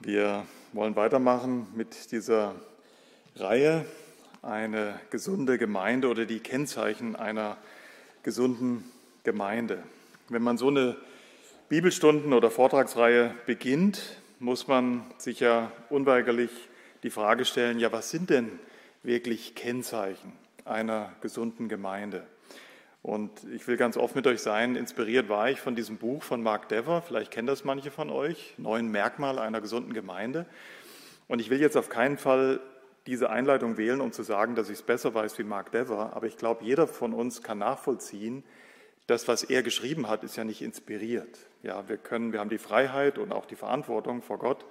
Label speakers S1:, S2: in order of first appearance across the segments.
S1: Wir wollen weitermachen mit dieser Reihe eine gesunde Gemeinde oder die Kennzeichen einer gesunden Gemeinde. Wenn man so eine Bibelstunden- oder Vortragsreihe beginnt, muss man sich ja unweigerlich die Frage stellen, ja, was sind denn wirklich Kennzeichen einer gesunden Gemeinde? Und ich will ganz oft mit euch sein, inspiriert war ich von diesem Buch von Mark Dever, vielleicht kennen das manche von euch, Neun Merkmale einer gesunden Gemeinde. Und ich will jetzt auf keinen Fall diese Einleitung wählen, um zu sagen, dass ich es besser weiß wie Mark Dever, aber ich glaube, jeder von uns kann nachvollziehen, das, was er geschrieben hat, ist ja nicht inspiriert. Ja, wir können, wir haben die Freiheit und auch die Verantwortung vor Gott,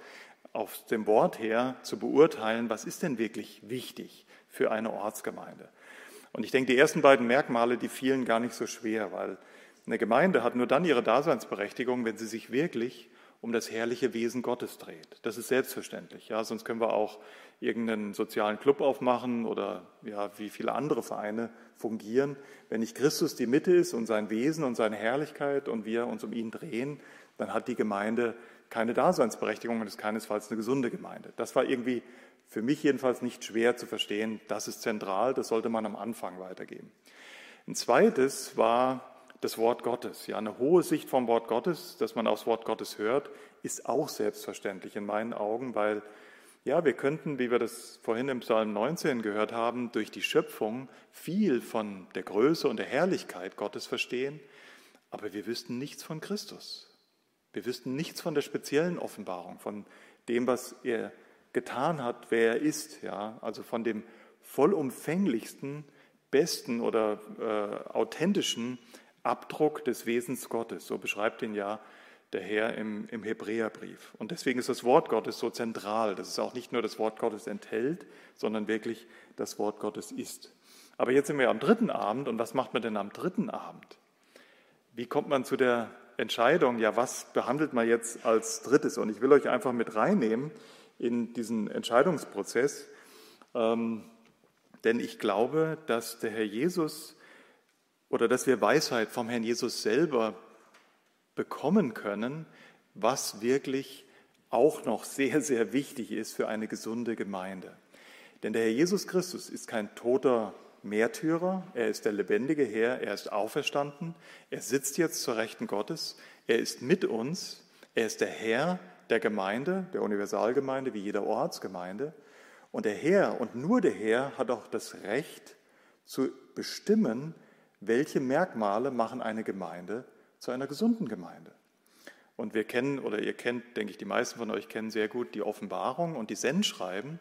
S1: auf dem Wort her zu beurteilen, was ist denn wirklich wichtig für eine Ortsgemeinde. Und ich denke, die ersten beiden Merkmale, die fielen gar nicht so schwer, weil eine Gemeinde hat nur dann ihre Daseinsberechtigung, wenn sie sich wirklich um das herrliche Wesen Gottes dreht. Das ist selbstverständlich. Ja, sonst können wir auch irgendeinen sozialen Club aufmachen oder ja, wie viele andere Vereine fungieren. Wenn nicht Christus die Mitte ist und sein Wesen und seine Herrlichkeit und wir uns um ihn drehen, dann hat die Gemeinde keine Daseinsberechtigung und ist keinesfalls eine gesunde Gemeinde. Das war irgendwie für mich jedenfalls nicht schwer zu verstehen. Das ist zentral, das sollte man am Anfang weitergeben. Ein zweites war das Wort Gottes. Ja, eine hohe Sicht vom Wort Gottes, dass man aufs Wort Gottes hört, ist auch selbstverständlich in meinen Augen, weil ja, wir könnten, wie wir das vorhin im Psalm 19 gehört haben, durch die Schöpfung viel von der Größe und der Herrlichkeit Gottes verstehen, aber wir wüssten nichts von Christus. Wir wüssten nichts von der speziellen Offenbarung, von dem, was er getan hat, wer er ist, ja, also von dem vollumfänglichsten, besten oder äh, authentischen Abdruck des Wesens Gottes. So beschreibt ihn ja der Herr im, im Hebräerbrief. Und deswegen ist das Wort Gottes so zentral, dass es auch nicht nur das Wort Gottes enthält, sondern wirklich das Wort Gottes ist. Aber jetzt sind wir am dritten Abend und was macht man denn am dritten Abend? Wie kommt man zu der Entscheidung, ja, was behandelt man jetzt als drittes? Und ich will euch einfach mit reinnehmen in diesen Entscheidungsprozess, ähm, denn ich glaube, dass der Herr Jesus oder dass wir Weisheit vom Herrn Jesus selber bekommen können, was wirklich auch noch sehr, sehr wichtig ist für eine gesunde Gemeinde. Denn der Herr Jesus Christus ist kein toter Märtyrer, er ist der lebendige Herr, er ist auferstanden, er sitzt jetzt zur Rechten Gottes, er ist mit uns, er ist der Herr der Gemeinde, der Universalgemeinde, wie jeder Ortsgemeinde. Und der Herr und nur der Herr hat auch das Recht zu bestimmen, welche Merkmale machen eine Gemeinde zu einer gesunden Gemeinde. Und wir kennen, oder ihr kennt, denke ich, die meisten von euch kennen sehr gut die Offenbarung und die Sendschreiben.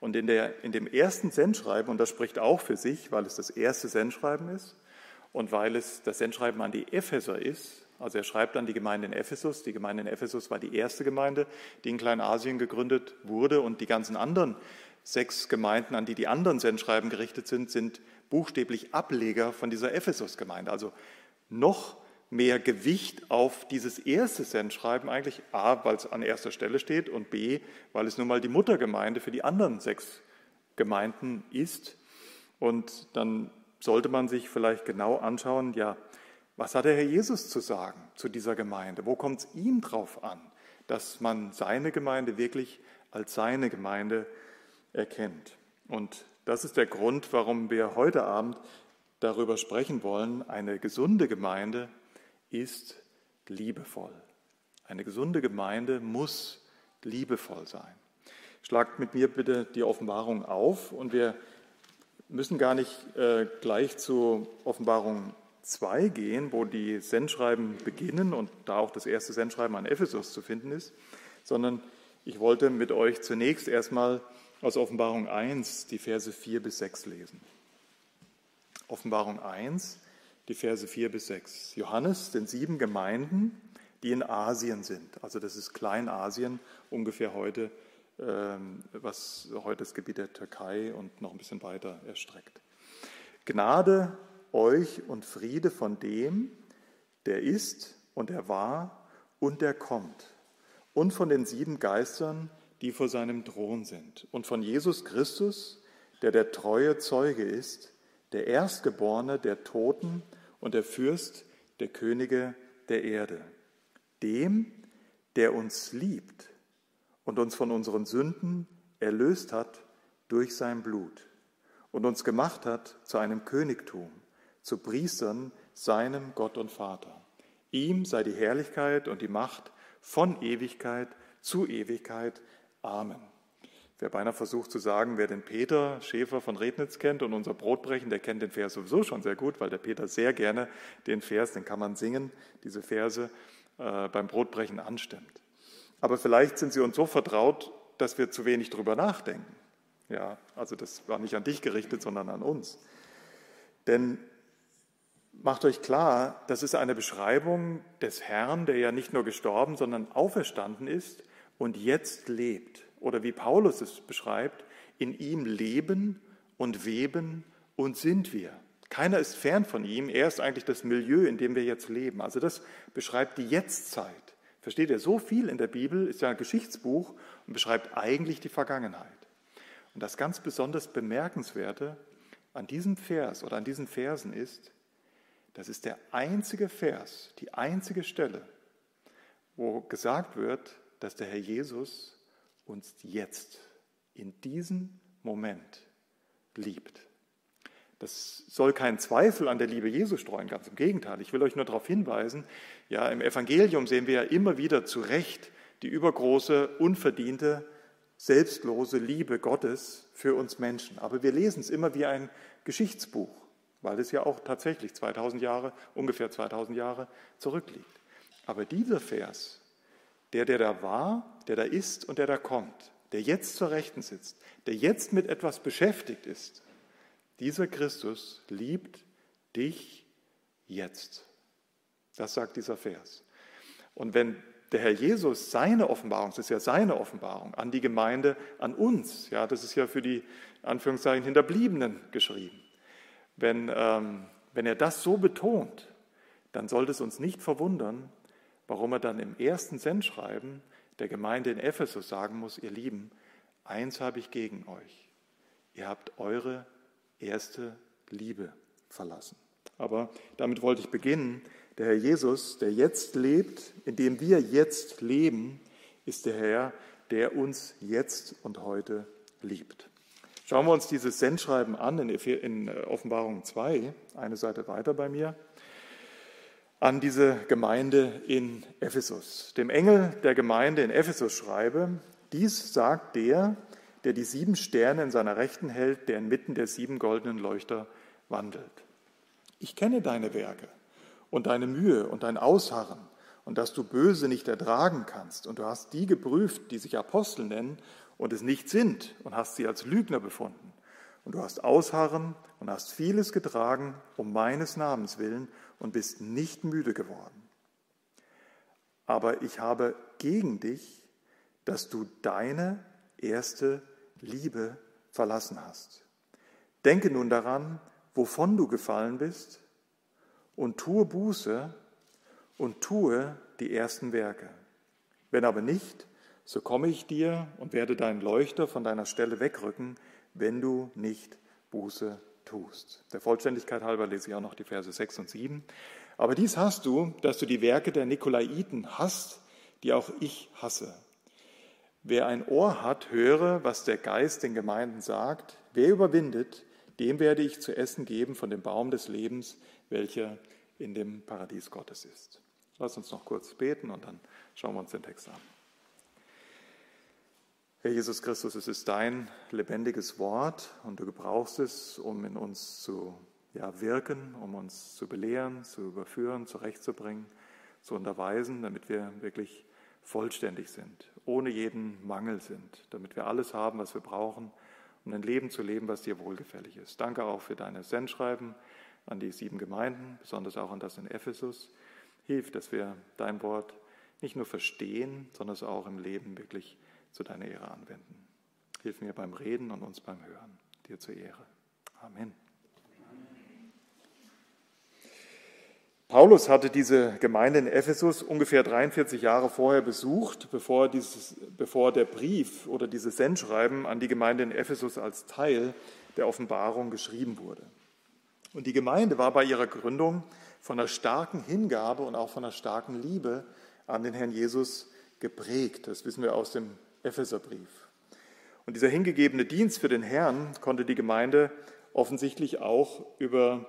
S1: Und in, der, in dem ersten Sendschreiben, und das spricht auch für sich, weil es das erste Sendschreiben ist und weil es das Sendschreiben an die Epheser ist, also er schreibt an die Gemeinde in Ephesus. Die Gemeinde in Ephesus war die erste Gemeinde, die in Kleinasien gegründet wurde. Und die ganzen anderen sechs Gemeinden, an die die anderen Sendschreiben gerichtet sind, sind buchstäblich Ableger von dieser Ephesus-Gemeinde. Also noch mehr Gewicht auf dieses erste Sendschreiben eigentlich, a, weil es an erster Stelle steht und b, weil es nun mal die Muttergemeinde für die anderen sechs Gemeinden ist. Und dann sollte man sich vielleicht genau anschauen, ja, was hat der Herr Jesus zu sagen zu dieser Gemeinde? Wo kommt es ihm drauf an, dass man seine Gemeinde wirklich als seine Gemeinde erkennt? Und das ist der Grund, warum wir heute Abend darüber sprechen wollen. Eine gesunde Gemeinde ist liebevoll. Eine gesunde Gemeinde muss liebevoll sein. Schlagt mit mir bitte die Offenbarung auf und wir müssen gar nicht äh, gleich zu Offenbarung 2 gehen, wo die Sendschreiben beginnen und da auch das erste Sendschreiben an Ephesus zu finden ist, sondern ich wollte mit euch zunächst erstmal aus Offenbarung 1 die Verse 4 bis 6 lesen. Offenbarung 1, die Verse 4 bis 6. Johannes, den sieben Gemeinden, die in Asien sind. Also das ist Kleinasien, ungefähr heute, ähm, was heute das Gebiet der Türkei und noch ein bisschen weiter erstreckt. Gnade euch und Friede von dem, der ist und der war und der kommt, und von den sieben Geistern, die vor seinem Thron sind, und von Jesus Christus, der der treue Zeuge ist, der Erstgeborene der Toten und der Fürst der Könige der Erde, dem, der uns liebt und uns von unseren Sünden erlöst hat durch sein Blut und uns gemacht hat zu einem Königtum, zu Priestern seinem Gott und Vater. Ihm sei die Herrlichkeit und die Macht von Ewigkeit zu Ewigkeit. Amen. Wer beinahe versucht zu sagen, wer den Peter Schäfer von Rednitz kennt und unser Brotbrechen, der kennt den Vers sowieso schon sehr gut, weil der Peter sehr gerne den Vers, den kann man singen, diese Verse äh, beim Brotbrechen anstimmt. Aber vielleicht sind sie uns so vertraut, dass wir zu wenig drüber nachdenken. Ja, also das war nicht an dich gerichtet, sondern an uns. Denn macht euch klar, das ist eine Beschreibung des Herrn, der ja nicht nur gestorben, sondern auferstanden ist und jetzt lebt. Oder wie Paulus es beschreibt, in ihm leben und weben und sind wir. Keiner ist fern von ihm, er ist eigentlich das Milieu, in dem wir jetzt leben. Also das beschreibt die Jetztzeit. Versteht ihr, so viel in der Bibel ist ja ein Geschichtsbuch und beschreibt eigentlich die Vergangenheit. Und das ganz besonders Bemerkenswerte an diesem Vers oder an diesen Versen ist, das ist der einzige Vers, die einzige Stelle, wo gesagt wird, dass der Herr Jesus uns jetzt, in diesem Moment liebt. Das soll keinen Zweifel an der Liebe Jesu streuen, ganz im Gegenteil. Ich will euch nur darauf hinweisen, ja, im Evangelium sehen wir ja immer wieder zu Recht die übergroße, unverdiente, selbstlose Liebe Gottes für uns Menschen. Aber wir lesen es immer wie ein Geschichtsbuch, weil es ja auch tatsächlich 2000 Jahre, ungefähr 2000 Jahre zurückliegt. Aber dieser Vers, der, der da war, der da ist und der da kommt, der jetzt zur Rechten sitzt, der jetzt mit etwas beschäftigt ist, dieser Christus liebt dich jetzt. Das sagt dieser Vers. Und wenn der Herr Jesus seine Offenbarung, das ist ja seine Offenbarung an die Gemeinde, an uns, ja, das ist ja für die Anführungszeichen Hinterbliebenen geschrieben. Wenn, ähm, wenn er das so betont, dann sollte es uns nicht verwundern, warum er dann im ersten Sendschreiben der Gemeinde in Ephesus sagen muss, ihr Lieben, eins habe ich gegen euch. Ihr habt eure erste Liebe verlassen. Aber damit wollte ich beginnen. Der Herr Jesus, der jetzt lebt, in dem wir jetzt leben, ist der Herr, der uns jetzt und heute liebt. Schauen wir uns dieses Sendschreiben an in Offenbarung 2, eine Seite weiter bei mir an diese Gemeinde in Ephesus. Dem Engel der Gemeinde in Ephesus schreibe, dies sagt der, der die sieben Sterne in seiner Rechten hält, der inmitten der sieben goldenen Leuchter wandelt. Ich kenne deine Werke und deine Mühe und dein Ausharren und dass du Böse nicht ertragen kannst. Und du hast die geprüft, die sich Apostel nennen und es nicht sind und hast sie als Lügner befunden. Und du hast Ausharren und hast vieles getragen um meines Namens willen und bist nicht müde geworden. Aber ich habe gegen dich, dass du deine erste Liebe verlassen hast. Denke nun daran, wovon du gefallen bist, und tue Buße und tue die ersten Werke. Wenn aber nicht, so komme ich dir und werde deinen Leuchter von deiner Stelle wegrücken, wenn du nicht Buße tust. Der Vollständigkeit halber lese ich auch noch die Verse 6 und 7. Aber dies hast du, dass du die Werke der Nikolaiten hast, die auch ich hasse. Wer ein Ohr hat, höre, was der Geist den Gemeinden sagt. Wer überwindet, dem werde ich zu essen geben von dem Baum des Lebens, welcher in dem Paradies Gottes ist. Lass uns noch kurz beten und dann schauen wir uns den Text an. Herr Jesus Christus, es ist dein lebendiges Wort und du gebrauchst es, um in uns zu ja, wirken, um uns zu belehren, zu überführen, zurechtzubringen, zu unterweisen, damit wir wirklich vollständig sind, ohne jeden Mangel sind, damit wir alles haben, was wir brauchen, um ein Leben zu leben, was dir wohlgefällig ist. Danke auch für deine Sendschreiben an die sieben Gemeinden, besonders auch an das in Ephesus. Hilf, dass wir dein Wort nicht nur verstehen, sondern es auch im Leben wirklich zu deiner Ehre anwenden. Hilf mir beim Reden und uns beim Hören. Dir zur Ehre. Amen. Paulus hatte diese Gemeinde in Ephesus ungefähr 43 Jahre vorher besucht, bevor, dieses, bevor der Brief oder dieses Sendschreiben an die Gemeinde in Ephesus als Teil der Offenbarung geschrieben wurde. Und die Gemeinde war bei ihrer Gründung von einer starken Hingabe und auch von einer starken Liebe an den Herrn Jesus geprägt. Das wissen wir aus dem Epheserbrief. Und dieser hingegebene Dienst für den Herrn konnte die Gemeinde offensichtlich auch über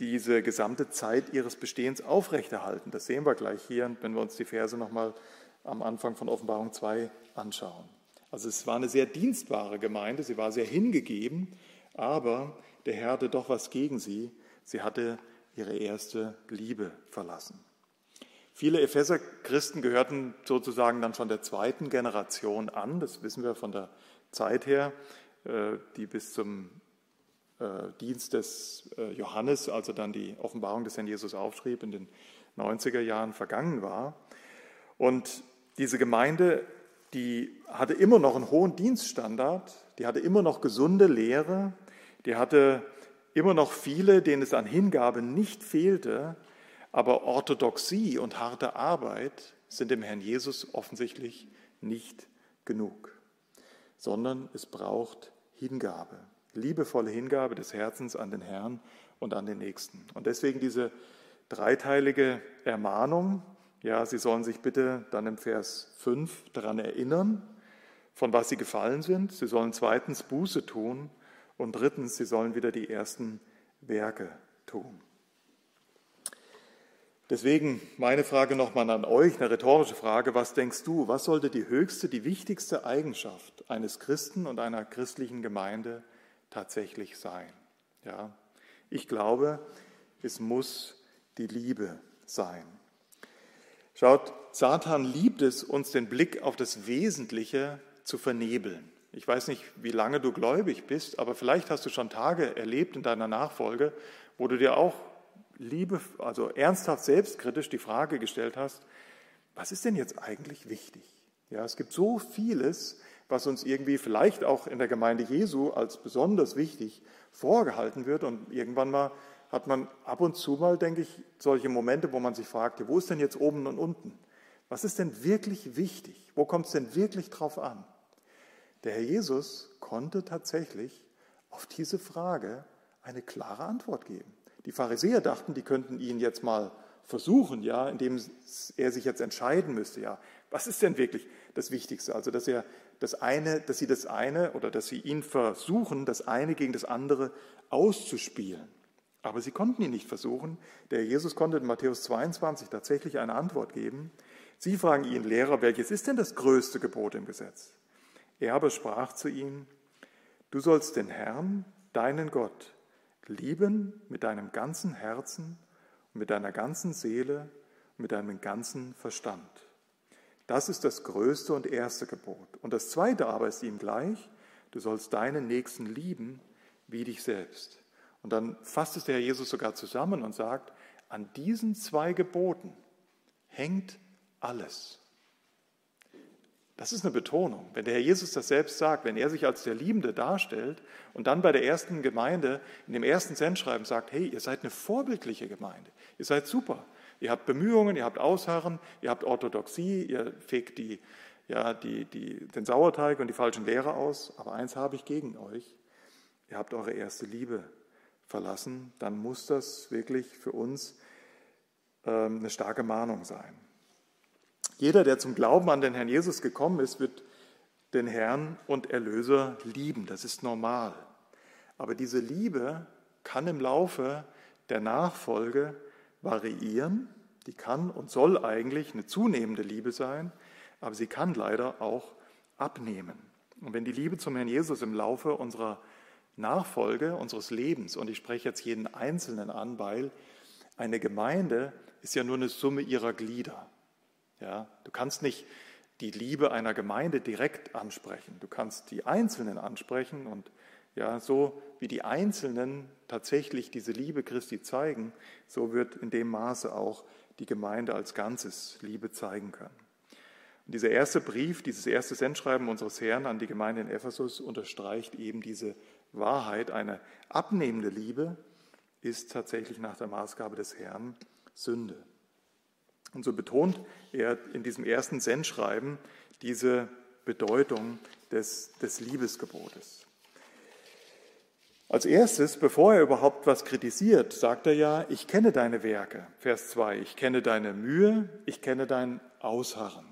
S1: diese gesamte Zeit ihres Bestehens aufrechterhalten. Das sehen wir gleich hier, wenn wir uns die Verse nochmal am Anfang von Offenbarung 2 anschauen. Also es war eine sehr dienstbare Gemeinde, sie war sehr hingegeben, aber der Herr hatte doch was gegen sie. Sie hatte ihre erste Liebe verlassen. Viele Epheser-Christen gehörten sozusagen dann schon der zweiten Generation an, das wissen wir von der Zeit her, äh, die bis zum äh, Dienst des äh, Johannes, also dann die Offenbarung des Herrn Jesus aufschrieb, in den 90er Jahren vergangen war. Und diese Gemeinde, die hatte immer noch einen hohen Dienststandard, die hatte immer noch gesunde Lehre, die hatte immer noch viele, denen es an Hingabe nicht fehlte, aber Orthodoxie und harte Arbeit sind dem Herrn Jesus offensichtlich nicht genug, sondern es braucht Hingabe, liebevolle Hingabe des Herzens an den Herrn und an den Nächsten. Und deswegen diese dreiteilige Ermahnung, ja, Sie sollen sich bitte dann im Vers 5 daran erinnern, von was Sie gefallen sind. Sie sollen zweitens Buße tun und drittens, Sie sollen wieder die ersten Werke tun. Deswegen meine Frage nochmal an euch, eine rhetorische Frage. Was denkst du, was sollte die höchste, die wichtigste Eigenschaft eines Christen und einer christlichen Gemeinde tatsächlich sein? Ja, ich glaube, es muss die Liebe sein. Schaut, Satan liebt es, uns den Blick auf das Wesentliche zu vernebeln. Ich weiß nicht, wie lange du gläubig bist, aber vielleicht hast du schon Tage erlebt in deiner Nachfolge, wo du dir auch liebe, also ernsthaft selbstkritisch die Frage gestellt hast, was ist denn jetzt eigentlich wichtig? Ja, es gibt so vieles, was uns irgendwie vielleicht auch in der Gemeinde Jesu als besonders wichtig vorgehalten wird und irgendwann mal hat man ab und zu mal, denke ich, solche Momente, wo man sich fragt, wo ist denn jetzt oben und unten? Was ist denn wirklich wichtig? Wo kommt es denn wirklich drauf an? Der Herr Jesus konnte tatsächlich auf diese Frage eine klare Antwort geben. Die Pharisäer dachten, die könnten ihn jetzt mal versuchen, ja, indem er sich jetzt entscheiden müsste, ja, was ist denn wirklich das Wichtigste? Also, dass er das eine, dass sie das eine oder dass sie ihn versuchen, das eine gegen das andere auszuspielen. Aber sie konnten ihn nicht versuchen. Der Jesus konnte in Matthäus 22 tatsächlich eine Antwort geben. Sie fragen ihn, Lehrer, welches ist denn das größte Gebot im Gesetz? Er aber sprach zu ihnen, du sollst den Herrn, deinen Gott, lieben mit deinem ganzen Herzen mit deiner ganzen Seele mit deinem ganzen Verstand. Das ist das größte und erste Gebot. Und das zweite aber ist ihm gleich, du sollst deinen Nächsten lieben wie dich selbst. Und dann fasst es der Herr Jesus sogar zusammen und sagt, an diesen zwei Geboten hängt alles. Das ist eine Betonung. Wenn der Herr Jesus das selbst sagt, wenn er sich als der Liebende darstellt und dann bei der ersten Gemeinde, in dem ersten Sendschreiben sagt, hey, ihr seid eine vorbildliche Gemeinde, ihr seid super, ihr habt Bemühungen, ihr habt Ausharren, ihr habt Orthodoxie, ihr fegt die, ja, die, die, den Sauerteig und die falschen Lehrer aus, aber eins habe ich gegen euch, ihr habt eure erste Liebe verlassen, dann muss das wirklich für uns ähm, eine starke Mahnung sein. Jeder, der zum Glauben an den Herrn Jesus gekommen ist, wird den Herrn und Erlöser lieben. Das ist normal. Aber diese Liebe kann im Laufe der Nachfolge variieren. Die kann und soll eigentlich eine zunehmende Liebe sein, aber sie kann leider auch abnehmen. Und wenn die Liebe zum Herrn Jesus im Laufe unserer Nachfolge, unseres Lebens, und ich spreche jetzt jeden Einzelnen an, weil eine Gemeinde ist ja nur eine Summe ihrer Glieder. Ja, du kannst nicht die Liebe einer Gemeinde direkt ansprechen. Du kannst die Einzelnen ansprechen und ja, so wie die Einzelnen tatsächlich diese Liebe Christi zeigen, so wird in dem Maße auch die Gemeinde als Ganzes Liebe zeigen können. Und dieser erste Brief, dieses erste Sendschreiben unseres Herrn an die Gemeinde in Ephesus unterstreicht eben diese Wahrheit. Eine abnehmende Liebe ist tatsächlich nach der Maßgabe des Herrn Sünde. Und so betont er in diesem ersten Sendschreiben diese Bedeutung des, des Liebesgebotes. Als erstes, bevor er überhaupt was kritisiert, sagt er ja, ich kenne deine Werke. Vers 2, ich kenne deine Mühe, ich kenne dein Ausharren.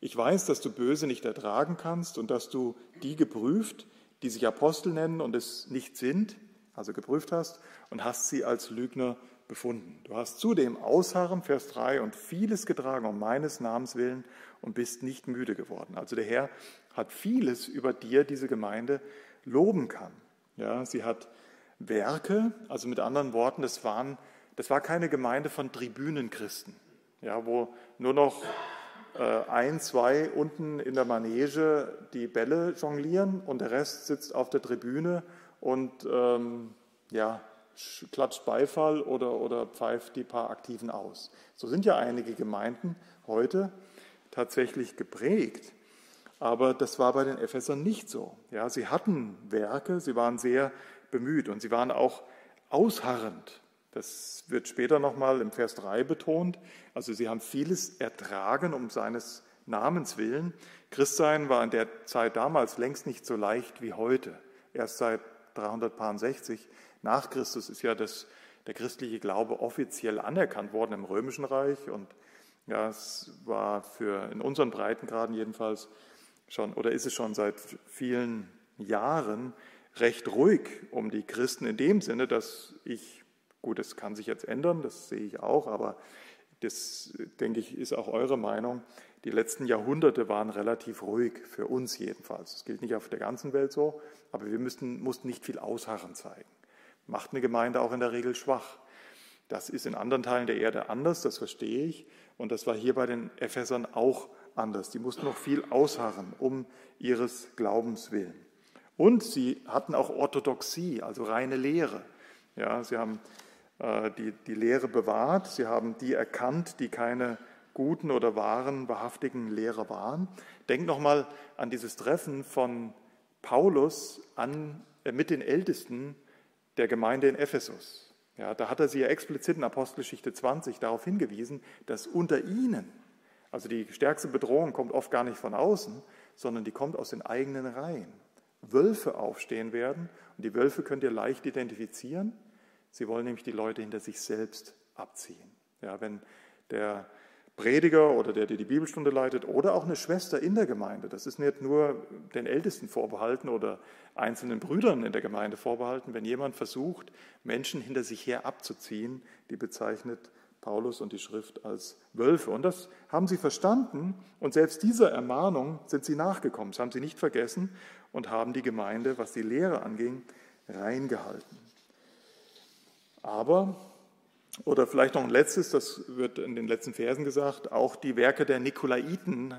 S1: Ich weiß, dass du Böse nicht ertragen kannst und dass du die geprüft, die sich Apostel nennen und es nicht sind, also geprüft hast, und hast sie als Lügner befunden. Du hast zudem Ausharren, Vers 3, und vieles getragen um meines Namens willen und bist nicht müde geworden. Also der Herr hat vieles über dir, diese Gemeinde, loben kann. Ja, sie hat Werke, also mit anderen Worten, das, waren, das war keine Gemeinde von Tribünenchristen, ja, wo nur noch äh, ein, zwei unten in der Manege die Bälle jonglieren und der Rest sitzt auf der Tribüne und ähm, ja, klatscht Beifall oder, oder pfeift die paar Aktiven aus. So sind ja einige Gemeinden heute tatsächlich geprägt. Aber das war bei den Ephesern nicht so. Ja, sie hatten Werke, sie waren sehr bemüht und sie waren auch ausharrend. Das wird später nochmal im Vers 3 betont. Also sie haben vieles ertragen um seines Namens willen. Christsein war in der Zeit damals längst nicht so leicht wie heute. Erst seit 360 nach Christus ist ja das, der christliche Glaube offiziell anerkannt worden im Römischen Reich und ja, es war für in unseren Breitengraden jedenfalls schon oder ist es schon seit vielen Jahren recht ruhig um die Christen in dem Sinne, dass ich, gut, das kann sich jetzt ändern, das sehe ich auch, aber das, denke ich, ist auch eure Meinung. Die letzten Jahrhunderte waren relativ ruhig, für uns jedenfalls. Das gilt nicht auf der ganzen Welt so, aber wir müssten, mussten nicht viel Ausharren zeigen. Macht eine Gemeinde auch in der Regel schwach. Das ist in anderen Teilen der Erde anders, das verstehe ich. Und das war hier bei den Ephesern auch anders. Die mussten noch viel ausharren um ihres Glaubens willen. Und sie hatten auch Orthodoxie, also reine Lehre. Ja, sie haben äh, die, die Lehre bewahrt, sie haben die erkannt, die keine guten oder wahren, wahrhaftigen Lehrer waren. Denkt nochmal an dieses Treffen von Paulus an, äh, mit den Ältesten der Gemeinde in Ephesus. Ja, da hat er sie ja explizit in Apostelgeschichte 20 darauf hingewiesen, dass unter ihnen, also die stärkste Bedrohung kommt oft gar nicht von außen, sondern die kommt aus den eigenen Reihen. Wölfe aufstehen werden und die Wölfe könnt ihr leicht identifizieren. Sie wollen nämlich die Leute hinter sich selbst abziehen. Ja, wenn der Prediger oder der, der die Bibelstunde leitet oder auch eine Schwester in der Gemeinde. Das ist nicht nur den Ältesten vorbehalten oder einzelnen Brüdern in der Gemeinde vorbehalten. Wenn jemand versucht, Menschen hinter sich her abzuziehen, die bezeichnet Paulus und die Schrift als Wölfe. Und das haben sie verstanden und selbst dieser Ermahnung sind sie nachgekommen. Das haben sie nicht vergessen und haben die Gemeinde, was die Lehre anging, reingehalten. Aber oder vielleicht noch ein letztes, das wird in den letzten Versen gesagt, auch die Werke der Nikolaiten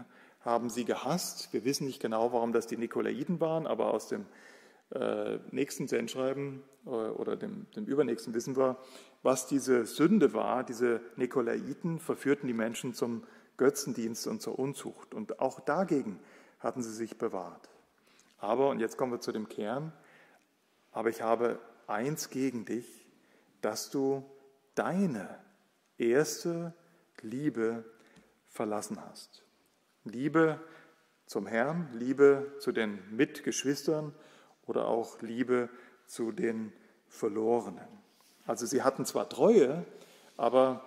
S1: haben sie gehasst. Wir wissen nicht genau, warum das die Nikolaiten waren, aber aus dem äh, nächsten Sendschreiben äh, oder dem, dem übernächsten wissen wir, was diese Sünde war. Diese Nikolaiten verführten die Menschen zum Götzendienst und zur Unzucht. Und auch dagegen hatten sie sich bewahrt. Aber, und jetzt kommen wir zu dem Kern, aber ich habe eins gegen dich, dass du deine erste Liebe verlassen hast. Liebe zum Herrn, Liebe zu den Mitgeschwistern oder auch Liebe zu den Verlorenen. Also sie hatten zwar Treue, aber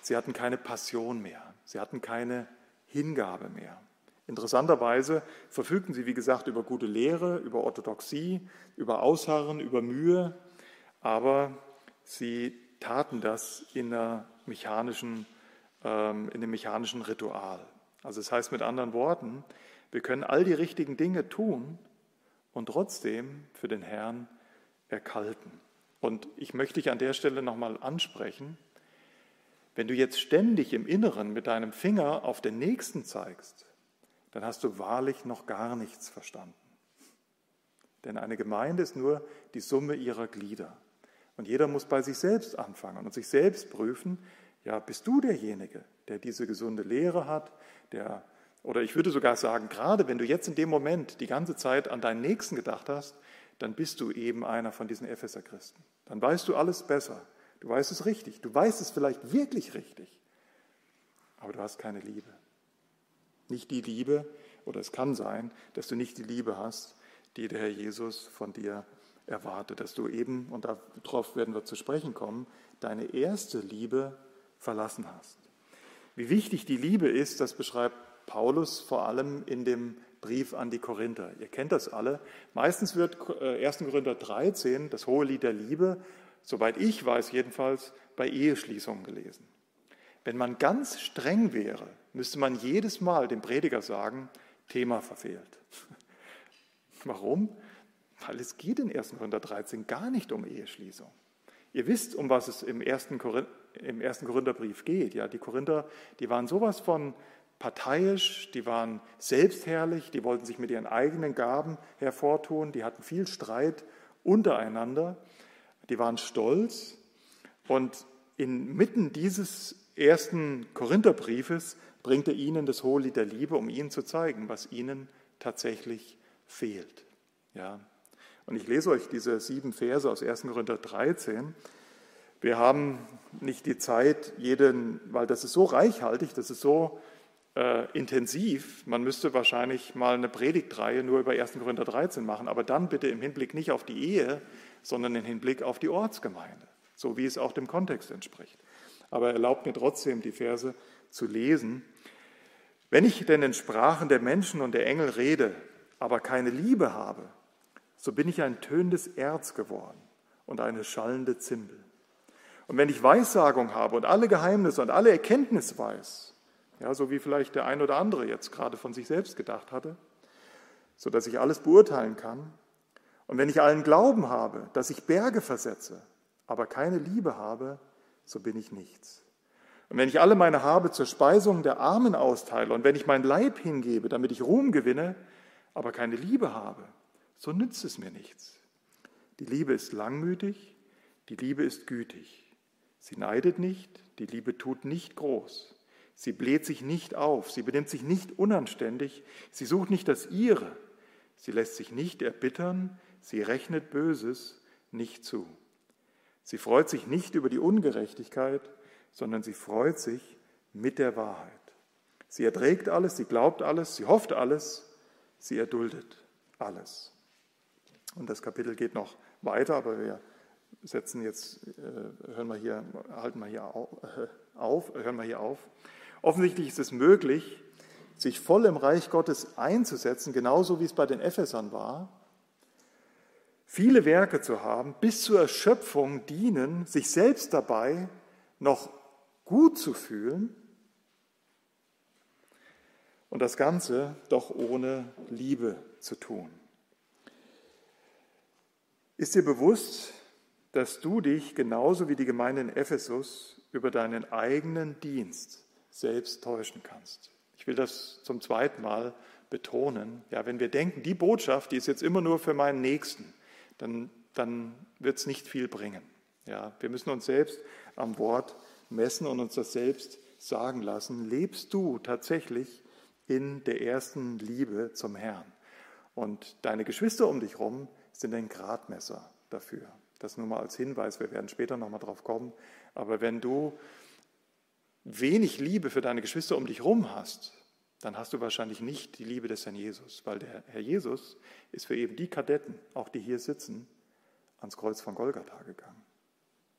S1: sie hatten keine Passion mehr, sie hatten keine Hingabe mehr. Interessanterweise verfügten sie, wie gesagt, über gute Lehre, über Orthodoxie, über Ausharren, über Mühe, aber sie taten das in, mechanischen, ähm, in einem mechanischen Ritual. Also das heißt mit anderen Worten, wir können all die richtigen Dinge tun und trotzdem für den Herrn erkalten. Und ich möchte dich an der Stelle nochmal ansprechen, wenn du jetzt ständig im Inneren mit deinem Finger auf den Nächsten zeigst, dann hast du wahrlich noch gar nichts verstanden. Denn eine Gemeinde ist nur die Summe ihrer Glieder. Und jeder muss bei sich selbst anfangen und sich selbst prüfen, ja, bist du derjenige, der diese gesunde Lehre hat, der, oder ich würde sogar sagen, gerade wenn du jetzt in dem Moment die ganze Zeit an deinen Nächsten gedacht hast, dann bist du eben einer von diesen Epheser-Christen. Dann weißt du alles besser. Du weißt es richtig. Du weißt es vielleicht wirklich richtig. Aber du hast keine Liebe. Nicht die Liebe, oder es kann sein, dass du nicht die Liebe hast, die der Herr Jesus von dir erwarte, dass du eben, und darauf werden wir zu sprechen kommen, deine erste Liebe verlassen hast. Wie wichtig die Liebe ist, das beschreibt Paulus vor allem in dem Brief an die Korinther. Ihr kennt das alle. Meistens wird 1. Äh, Korinther 13, das hohe Lied der Liebe, soweit ich weiß jedenfalls, bei Eheschließungen gelesen. Wenn man ganz streng wäre, müsste man jedes Mal dem Prediger sagen, Thema verfehlt. Warum? Weil es geht in 1. Korinther 13 gar nicht um Eheschließung. Ihr wisst, um was es im 1. Korintherbrief geht. Ja, die Korinther, die waren sowas von parteiisch, die waren selbstherrlich, die wollten sich mit ihren eigenen Gaben hervortun, die hatten viel Streit untereinander, die waren stolz und inmitten dieses ersten Korintherbriefes bringt er ihnen das Hohe Lied der Liebe, um ihnen zu zeigen, was ihnen tatsächlich fehlt. Ja. Und ich lese euch diese sieben Verse aus 1. Korinther 13. Wir haben nicht die Zeit, jeden, weil das ist so reichhaltig, das ist so äh, intensiv. Man müsste wahrscheinlich mal eine Predigtreihe nur über 1. Korinther 13 machen, aber dann bitte im Hinblick nicht auf die Ehe, sondern im Hinblick auf die Ortsgemeinde, so wie es auch dem Kontext entspricht. Aber erlaubt mir trotzdem, die Verse zu lesen. Wenn ich denn in Sprachen der Menschen und der Engel rede, aber keine Liebe habe, so bin ich ein tönendes Erz geworden und eine schallende Zimbel. Und wenn ich Weissagung habe und alle Geheimnisse und alle Erkenntnis weiß, ja, so wie vielleicht der ein oder andere jetzt gerade von sich selbst gedacht hatte, so dass ich alles beurteilen kann. Und wenn ich allen Glauben habe, dass ich Berge versetze, aber keine Liebe habe, so bin ich nichts. Und wenn ich alle meine Habe zur Speisung der Armen austeile und wenn ich mein Leib hingebe, damit ich Ruhm gewinne, aber keine Liebe habe, so nützt es mir nichts. Die Liebe ist langmütig, die Liebe ist gütig. Sie neidet nicht, die Liebe tut nicht groß. Sie bläht sich nicht auf, sie benimmt sich nicht unanständig, sie sucht nicht das Ihre, sie lässt sich nicht erbittern, sie rechnet Böses nicht zu. Sie freut sich nicht über die Ungerechtigkeit, sondern sie freut sich mit der Wahrheit. Sie erträgt alles, sie glaubt alles, sie hofft alles, sie erduldet alles. Und das Kapitel geht noch weiter, aber wir setzen jetzt, äh, hören wir hier, halten wir hier auf, hören wir hier auf. Offensichtlich ist es möglich, sich voll im Reich Gottes einzusetzen, genauso wie es bei den Ephesern war, viele Werke zu haben, bis zur Erschöpfung dienen, sich selbst dabei noch gut zu fühlen und das Ganze doch ohne Liebe zu tun. Ist dir bewusst, dass du dich genauso wie die Gemeinde in Ephesus über deinen eigenen Dienst selbst täuschen kannst. Ich will das zum zweiten Mal betonen. Ja, wenn wir denken, die Botschaft, die ist jetzt immer nur für meinen Nächsten, dann, dann wird es nicht viel bringen. Ja, wir müssen uns selbst am Wort messen und uns das selbst sagen lassen. Lebst du tatsächlich in der ersten Liebe zum Herrn? Und deine Geschwister um dich herum sind ein Gradmesser dafür. Das nur mal als Hinweis, wir werden später nochmal drauf kommen. Aber wenn du wenig Liebe für deine Geschwister um dich herum hast, dann hast du wahrscheinlich nicht die Liebe des Herrn Jesus, weil der Herr Jesus ist für eben die Kadetten, auch die hier sitzen, ans Kreuz von Golgatha gegangen.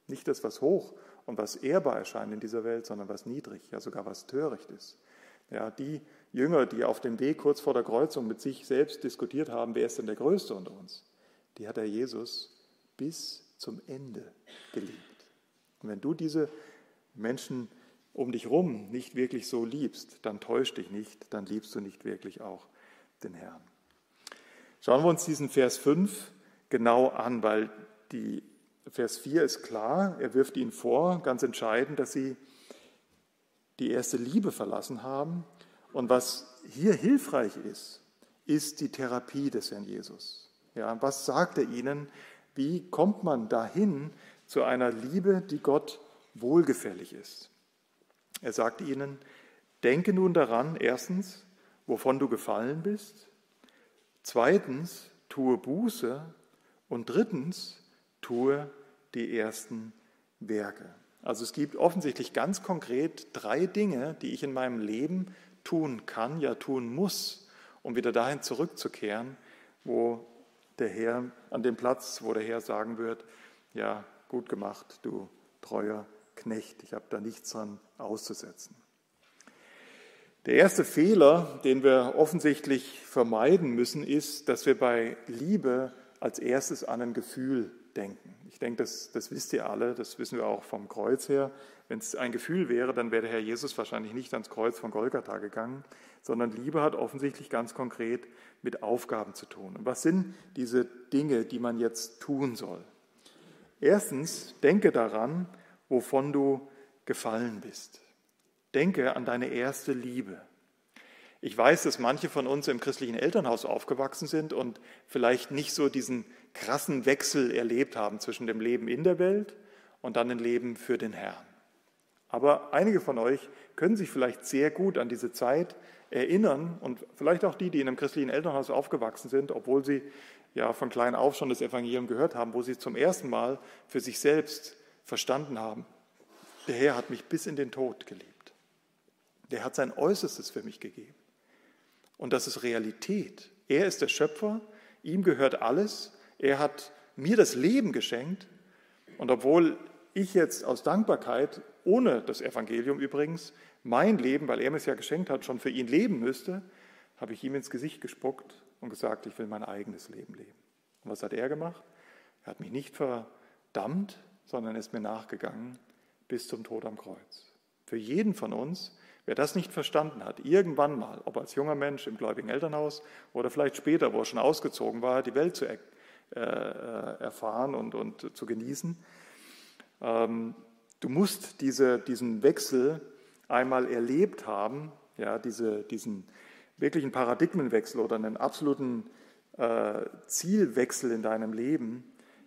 S1: Nicht das, was hoch und was ehrbar erscheint in dieser Welt, sondern was niedrig, ja sogar was töricht ist. Ja, die Jünger, die auf dem Weg kurz vor der Kreuzung mit sich selbst diskutiert haben, wer ist denn der Größte unter uns, die hat der Jesus bis zum Ende geliebt. Und wenn du diese Menschen um dich rum nicht wirklich so liebst, dann täusch dich nicht, dann liebst du nicht wirklich auch den Herrn. Schauen wir uns diesen Vers 5 genau an, weil die Vers 4 ist klar, er wirft ihnen vor, ganz entscheidend, dass sie die erste Liebe verlassen haben. Und was hier hilfreich ist, ist die Therapie des Herrn Jesus. Ja, was sagt er ihnen? Wie kommt man dahin zu einer Liebe, die Gott wohlgefällig ist? Er sagt ihnen, denke nun daran, erstens, wovon du gefallen bist, zweitens, tue Buße und drittens, tue die ersten Werke. Also es gibt offensichtlich ganz konkret drei Dinge, die ich in meinem Leben tun kann, ja tun muss, um wieder dahin zurückzukehren, wo der Herr, an dem Platz, wo der Herr sagen wird, ja, gut gemacht, du treuer Knecht. Ich habe da nichts dran auszusetzen. Der erste Fehler, den wir offensichtlich vermeiden müssen, ist, dass wir bei Liebe als erstes an ein Gefühl denken. Ich denke, das, das wisst ihr alle, das wissen wir auch vom Kreuz her. Wenn es ein Gefühl wäre, dann wäre der Herr Jesus wahrscheinlich nicht ans Kreuz von Golgatha gegangen, sondern Liebe hat offensichtlich ganz konkret mit Aufgaben zu tun. Und was sind diese Dinge, die man jetzt tun soll? Erstens, denke daran, wovon du gefallen bist. Denke an deine erste Liebe. Ich weiß, dass manche von uns im christlichen Elternhaus aufgewachsen sind und vielleicht nicht so diesen krassen Wechsel erlebt haben zwischen dem Leben in der Welt und dann dem Leben für den Herrn. Aber einige von euch können sich vielleicht sehr gut an diese Zeit erinnern und vielleicht auch die, die in einem christlichen Elternhaus aufgewachsen sind, obwohl sie ja von klein auf schon das Evangelium gehört haben, wo sie zum ersten Mal für sich selbst verstanden haben, der Herr hat mich bis in den Tod geliebt. Der hat sein Äußerstes für mich gegeben. Und das ist Realität. Er ist der Schöpfer, ihm gehört alles. Er hat mir das Leben geschenkt. Und obwohl ich jetzt aus Dankbarkeit, ohne das Evangelium übrigens, mein Leben, weil er mir es ja geschenkt hat, schon für ihn leben müsste, habe ich ihm ins Gesicht gespuckt und gesagt, ich will mein eigenes Leben leben. Und was hat er gemacht? Er hat mich nicht verdammt, sondern ist mir nachgegangen bis zum Tod am Kreuz. Für jeden von uns Wer das nicht verstanden hat, irgendwann mal, ob als junger Mensch im gläubigen Elternhaus oder vielleicht später, wo er schon ausgezogen war, die Welt zu er, äh, äh, erfahren und, und zu genießen, ähm, du musst diese, diesen Wechsel einmal erlebt haben, ja, diese, diesen wirklichen Paradigmenwechsel oder einen absoluten äh, Zielwechsel in deinem Leben,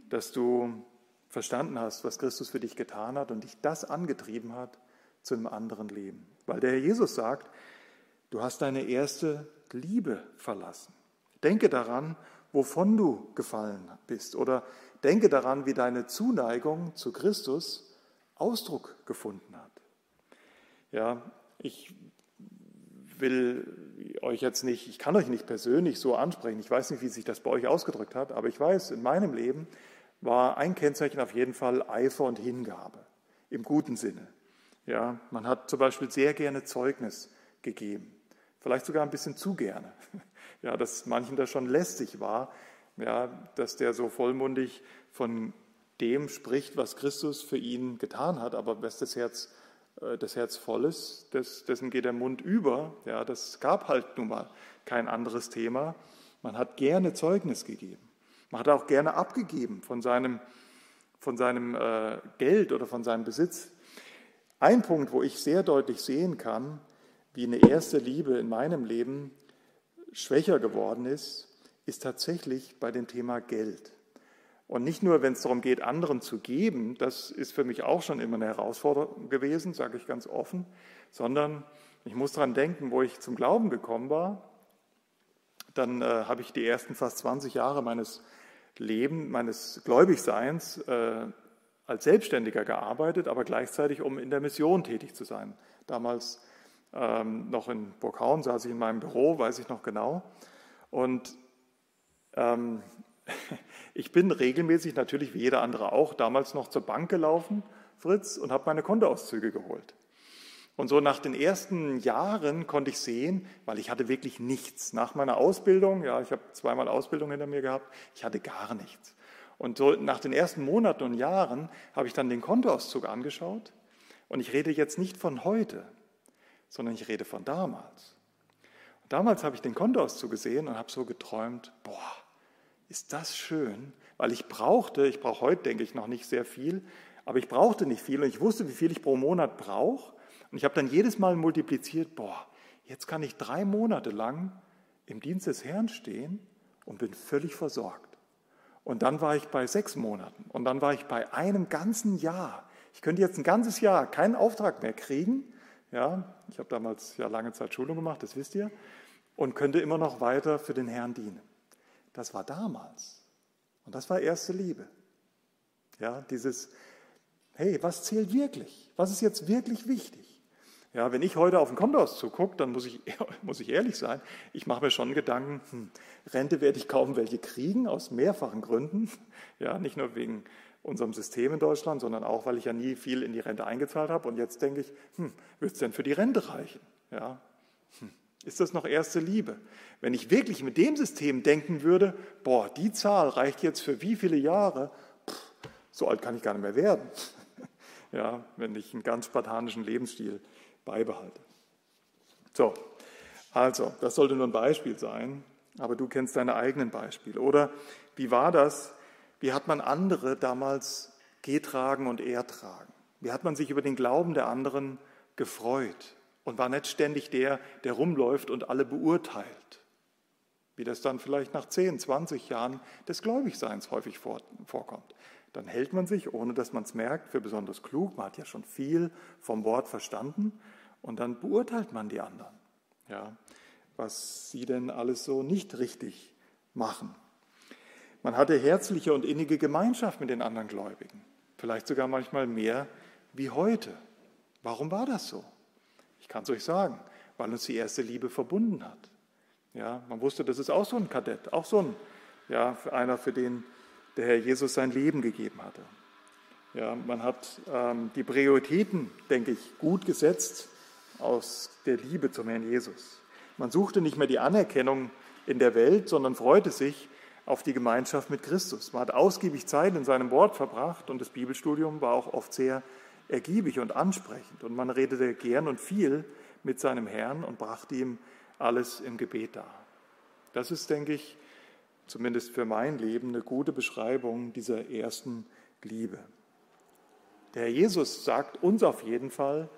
S1: dass du verstanden hast, was Christus für dich getan hat und dich das angetrieben hat zu einem anderen Leben. Weil der Herr Jesus sagt, du hast deine erste Liebe verlassen. Denke daran, wovon du gefallen bist. Oder denke daran, wie deine Zuneigung zu Christus Ausdruck gefunden hat. Ja, ich will euch jetzt nicht, ich kann euch nicht persönlich so ansprechen. Ich weiß nicht, wie sich das bei euch ausgedrückt hat, aber ich weiß, in meinem Leben war ein Kennzeichen auf jeden Fall Eifer und Hingabe im guten Sinne. Ja, man hat zum Beispiel sehr gerne Zeugnis gegeben, vielleicht sogar ein bisschen zu gerne. Ja, dass manchen das schon lästig war, ja, dass der so vollmundig von dem spricht, was Christus für ihn getan hat, aber das Herz, das Herz voll ist, dessen geht der Mund über. Ja, das gab halt nun mal kein anderes Thema. Man hat gerne Zeugnis gegeben. Man hat auch gerne abgegeben von seinem, von seinem äh, Geld oder von seinem Besitz. Ein Punkt, wo ich sehr deutlich sehen kann, wie eine erste Liebe in meinem Leben schwächer geworden ist, ist tatsächlich bei dem Thema Geld. Und nicht nur, wenn es darum geht, anderen zu geben, das ist für mich auch schon immer eine Herausforderung gewesen, sage ich ganz offen, sondern ich muss daran denken, wo ich zum Glauben gekommen war, dann äh, habe ich die ersten fast 20 Jahre meines Lebens, meines Gläubigseins äh, als Selbstständiger gearbeitet, aber gleichzeitig, um in der Mission tätig zu sein. Damals ähm, noch in Burghauen saß ich in meinem Büro, weiß ich noch genau. Und ähm, ich bin regelmäßig, natürlich wie jeder andere auch, damals noch zur Bank gelaufen, Fritz, und habe meine Kontoauszüge geholt. Und so nach den ersten Jahren konnte ich sehen, weil ich hatte wirklich nichts. Nach meiner Ausbildung, ja, ich habe zweimal Ausbildung hinter mir gehabt, ich hatte gar nichts. Und so nach den ersten Monaten und Jahren habe ich dann den Kontoauszug angeschaut. Und ich rede jetzt nicht von heute, sondern ich rede von damals. Und damals habe ich den Kontoauszug gesehen und habe so geträumt, boah, ist das schön, weil ich brauchte, ich brauche heute, denke ich, noch nicht sehr viel, aber ich brauchte nicht viel und ich wusste, wie viel ich pro Monat brauche. Und ich habe dann jedes Mal multipliziert, boah, jetzt kann ich drei Monate lang im Dienst des Herrn stehen und bin völlig versorgt. Und dann war ich bei sechs Monaten und dann war ich bei einem ganzen Jahr. Ich könnte jetzt ein ganzes Jahr keinen Auftrag mehr kriegen. Ja, ich habe damals ja lange Zeit Schulung gemacht, das wisst ihr, und könnte immer noch weiter für den Herrn dienen. Das war damals. Und das war erste Liebe. Ja, dieses, hey, was zählt wirklich? Was ist jetzt wirklich wichtig? Ja, wenn ich heute auf den Kontoauszug gucke, dann muss ich, muss ich ehrlich sein, ich mache mir schon Gedanken, hm, Rente werde ich kaum welche kriegen, aus mehrfachen Gründen. Ja, nicht nur wegen unserem System in Deutschland, sondern auch, weil ich ja nie viel in die Rente eingezahlt habe. Und jetzt denke ich, hm, wird es denn für die Rente reichen? Ja, Hm, ist das noch erste Liebe? Wenn ich wirklich mit dem System denken würde, boah, die Zahl reicht jetzt für wie viele Jahre? Pff, so alt kann ich gar nicht mehr werden. Ja, wenn ich einen ganz spartanischen Lebensstil beibehalte. So, also, das sollte nur ein Beispiel sein, aber du kennst deine eigenen Beispiele. Oder wie war das? Wie hat man andere damals getragen und ertragen? Wie hat man sich über den Glauben der anderen gefreut und war nicht ständig der, der rumläuft und alle beurteilt? Wie das dann vielleicht nach 10, 20 Jahren des Gläubigseins häufig vorkommt. Dann hält man sich, ohne dass man es merkt, für besonders klug. Man hat ja schon viel vom Wort verstanden und dann beurteilt man die anderen. Ja, was sie denn alles so nicht richtig machen. Man hatte herzliche und innige Gemeinschaft mit den anderen Gläubigen, vielleicht sogar manchmal mehr wie heute. Warum war das so? Ich kann es euch sagen, weil uns die erste Liebe verbunden hat. Ja, man wusste, das ist auch so ein Kadett, auch so ein, ja, einer, für den der Herr Jesus sein Leben gegeben hatte. Ja, man hat ähm, die Prioritäten, denke ich, gut gesetzt aus der Liebe zum Herrn Jesus. Man suchte nicht mehr die Anerkennung in der Welt, sondern freute sich auf die Gemeinschaft mit Christus. Man hat ausgiebig Zeit in seinem Wort verbracht und das Bibelstudium war auch oft sehr ergiebig und ansprechend. Und man redete gern und viel mit seinem Herrn und brachte ihm alles im Gebet dar. Das ist, denke ich, zumindest für mein Leben eine gute Beschreibung dieser ersten Liebe. Der Herr Jesus sagt uns auf jeden Fall,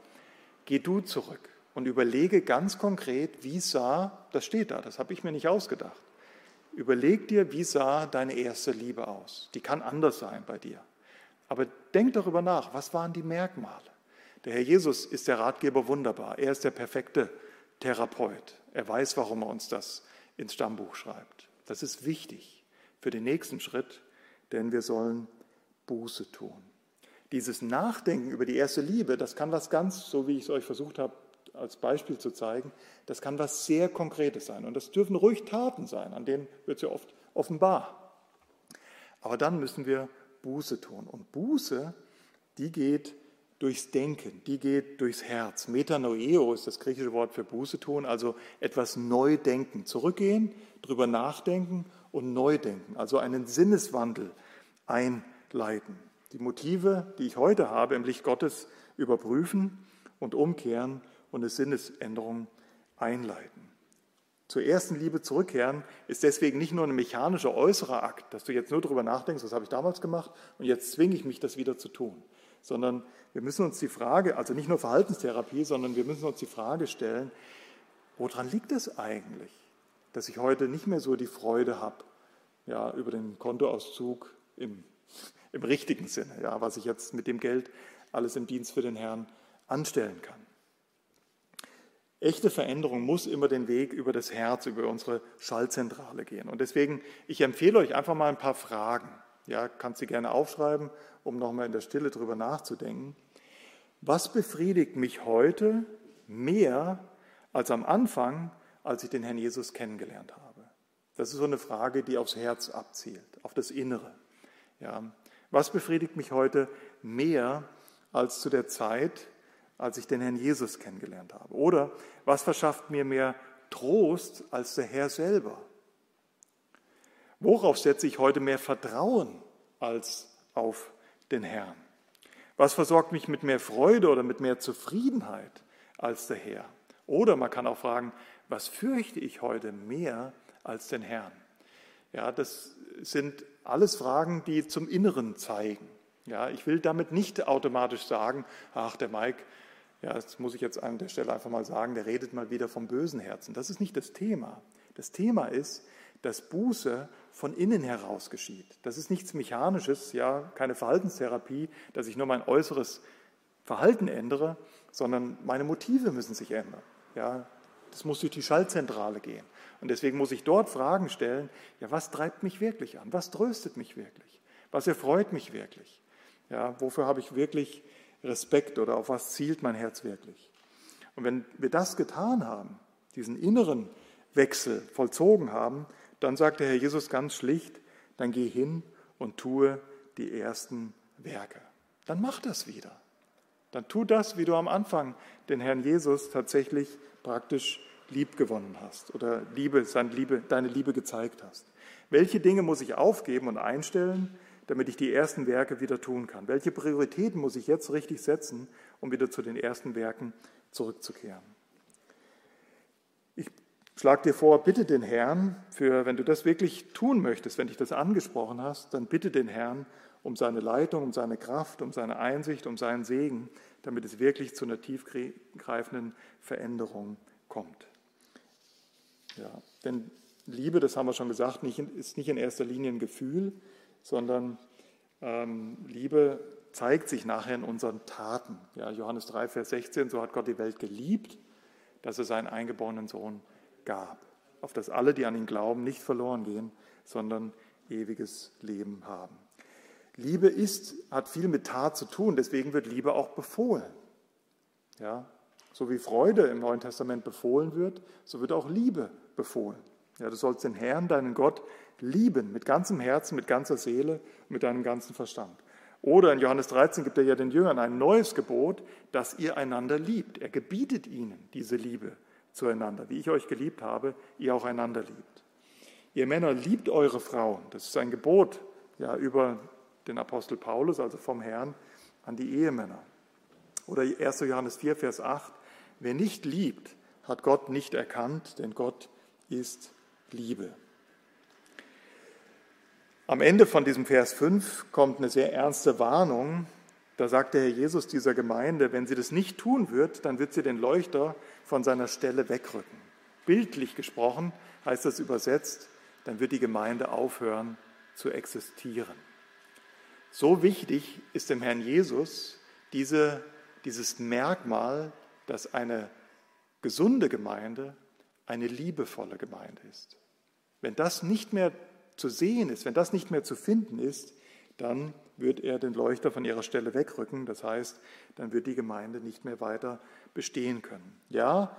S1: geh du zurück und überlege ganz konkret, wie sah, das steht da, das habe ich mir nicht ausgedacht. Überleg dir, wie sah deine erste Liebe aus. Die kann anders sein bei dir. Aber denk darüber nach, was waren die Merkmale? Der Herr Jesus ist der Ratgeber wunderbar. Er ist der perfekte Therapeut. Er weiß, warum er uns das ins Stammbuch schreibt. Das ist wichtig für den nächsten Schritt, denn wir sollen Buße tun. Dieses Nachdenken über die erste Liebe, das kann was ganz, so wie ich es euch versucht habe als Beispiel zu zeigen, das kann was sehr Konkretes sein. Und das dürfen ruhig Taten sein, an denen wird es ja oft offenbar. Aber dann müssen wir Buße tun. Und Buße, die geht durchs Denken, die geht durchs Herz. Metanoeo ist das griechische Wort für Buße tun, also etwas neu denken, zurückgehen, drüber nachdenken und neu denken, also einen Sinneswandel einleiten. Die Motive, die ich heute habe, im Licht Gottes überprüfen und umkehren und eine Sinnesänderung einleiten. Zur ersten Liebe zurückkehren ist deswegen nicht nur ein mechanischer äußerer Akt, dass du jetzt nur darüber nachdenkst, was habe ich damals gemacht und jetzt zwinge ich mich, das wieder zu tun, sondern wir müssen uns die Frage, also nicht nur Verhaltenstherapie, sondern wir müssen uns die Frage stellen, woran liegt es eigentlich, dass ich heute nicht mehr so die Freude habe ja, über den Kontoauszug im, im richtigen Sinne, ja, was ich jetzt mit dem Geld alles im Dienst für den Herrn anstellen kann. Echte Veränderung muss immer den Weg über das Herz, über unsere Schallzentrale gehen. Und deswegen, ich empfehle euch einfach mal ein paar Fragen. Ja, kannst du gerne aufschreiben, um nochmal in der Stille drüber nachzudenken. Was befriedigt mich heute mehr als am Anfang, als ich den Herrn Jesus kennengelernt habe? Das ist so eine Frage, die aufs Herz abzielt, auf das Innere. Ja, was befriedigt mich heute mehr als zu der Zeit, als ich den Herrn Jesus kennengelernt habe? Oder was verschafft mir mehr Trost als der Herr selber? Worauf setze ich heute mehr Vertrauen als auf den Herrn? Was versorgt mich mit mehr Freude oder mit mehr Zufriedenheit als der Herr? Oder man kann auch fragen, was fürchte ich heute mehr als den Herrn? Ja, das sind alles Fragen, die zum Inneren zeigen. Ja, ich will damit nicht automatisch sagen, ach, der Mike, ja, das muss ich jetzt an der Stelle einfach mal sagen, der redet mal wieder vom bösen Herzen. Das ist nicht das Thema. Das Thema ist, dass Buße von innen heraus geschieht. Das ist nichts Mechanisches, ja, keine Verhaltenstherapie, dass ich nur mein äußeres Verhalten ändere, sondern meine Motive müssen sich ändern. Ja, das muss durch die Schaltzentrale gehen. Und deswegen muss ich dort Fragen stellen, ja, was treibt mich wirklich an? Was tröstet mich wirklich? Was erfreut mich wirklich? Ja, wofür habe ich wirklich Respekt oder auf was zielt mein Herz wirklich? Und wenn wir das getan haben, diesen inneren Wechsel vollzogen haben, dann sagt der Herr Jesus ganz schlicht, dann geh hin und tue die ersten Werke. Dann mach das wieder. Dann tu das, wie du am Anfang den Herrn Jesus tatsächlich praktisch lieb gewonnen hast oder Liebe, seine Liebe, deine Liebe gezeigt hast? Welche Dinge muss ich aufgeben und einstellen, damit ich die ersten Werke wieder tun kann? Welche Prioritäten muss ich jetzt richtig setzen, um wieder zu den ersten Werken zurückzukehren? Ich schlage dir vor, bitte den Herrn, für, wenn du das wirklich tun möchtest, wenn dich das angesprochen hast, dann bitte den Herrn um seine Leitung, um seine Kraft, um seine Einsicht, um seinen Segen, damit es wirklich zu einer tiefgreifenden Veränderung kommt. Ja, denn Liebe, das haben wir schon gesagt, nicht, ist nicht in erster Linie ein Gefühl, sondern ähm, Liebe zeigt sich nachher in unseren Taten. Ja, Johannes 3, Vers 16, so hat Gott die Welt geliebt, dass er seinen eingeborenen Sohn gab, auf dass alle, die an ihn glauben, nicht verloren gehen, sondern ewiges Leben haben. Liebe ist, hat viel mit Tat zu tun, deswegen wird Liebe auch befohlen. Ja, so wie Freude im Neuen Testament befohlen wird, so wird auch Liebe befohlen. Ja, du sollst den Herrn, deinen Gott, lieben mit ganzem Herzen, mit ganzer Seele, mit deinem ganzen Verstand. Oder in Johannes 13 gibt er ja den Jüngern ein neues Gebot, dass ihr einander liebt. Er gebietet ihnen diese Liebe zueinander. Wie ich euch geliebt habe, ihr auch einander liebt. Ihr Männer liebt eure Frauen. Das ist ein Gebot ja, über den Apostel Paulus, also vom Herrn, an die Ehemänner. Oder 1. Johannes 4, Vers 8. Wer nicht liebt, hat Gott nicht erkannt, denn Gott ist Liebe. Am Ende von diesem Vers 5 kommt eine sehr ernste Warnung. Da sagt der Herr Jesus dieser Gemeinde, wenn sie das nicht tun wird, dann wird sie den Leuchter von seiner Stelle wegrücken. Bildlich gesprochen heißt das übersetzt, dann wird die Gemeinde aufhören zu existieren. So wichtig ist dem Herrn Jesus diese, dieses Merkmal, dass eine gesunde Gemeinde eine liebevolle Gemeinde ist. Wenn das nicht mehr zu sehen ist, wenn das nicht mehr zu finden ist, dann wird er den Leuchter von ihrer Stelle wegrücken. Das heißt, dann wird die Gemeinde nicht mehr weiter bestehen können. Ja,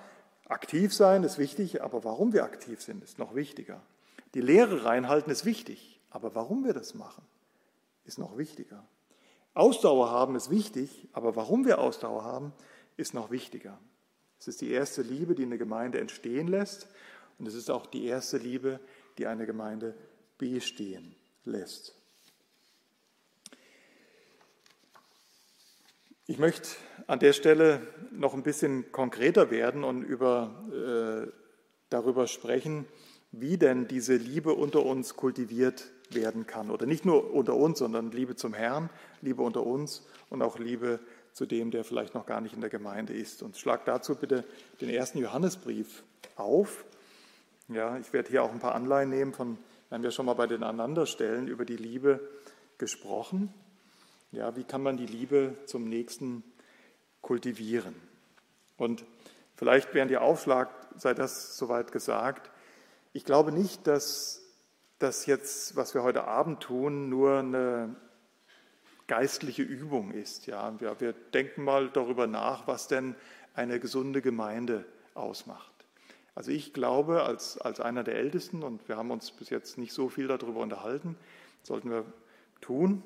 S1: aktiv sein ist wichtig, aber warum wir aktiv sind, ist noch wichtiger. Die Lehre reinhalten ist wichtig, aber warum wir das machen, ist noch wichtiger. Ausdauer haben ist wichtig, aber warum wir Ausdauer haben, ist noch wichtiger. Es ist die erste Liebe, die eine Gemeinde entstehen lässt und es ist auch die erste Liebe, die eine Gemeinde bestehen lässt. Ich möchte an der Stelle noch ein bisschen konkreter werden und über, äh, darüber sprechen, wie denn diese Liebe unter uns kultiviert werden kann. Oder nicht nur unter uns, sondern Liebe zum Herrn, Liebe unter uns und auch Liebe zu dem, der vielleicht noch gar nicht in der Gemeinde ist. Und schlag dazu bitte den ersten Johannesbrief auf. Ja, ich werde hier auch ein paar Anleihen nehmen von, wir haben ja schon mal bei den Aneinanderstellen über die Liebe gesprochen. Ja, wie kann man die Liebe zum Nächsten kultivieren? Und vielleicht während ihr aufschlagt, sei das soweit gesagt. Ich glaube nicht, dass das jetzt, was wir heute Abend tun, nur eine geistliche Übung ist. Ja, wir, wir denken mal darüber nach, was denn eine gesunde Gemeinde ausmacht. Also ich glaube, als, als einer der Ältesten, und wir haben uns bis jetzt nicht so viel darüber unterhalten, sollten wir tun,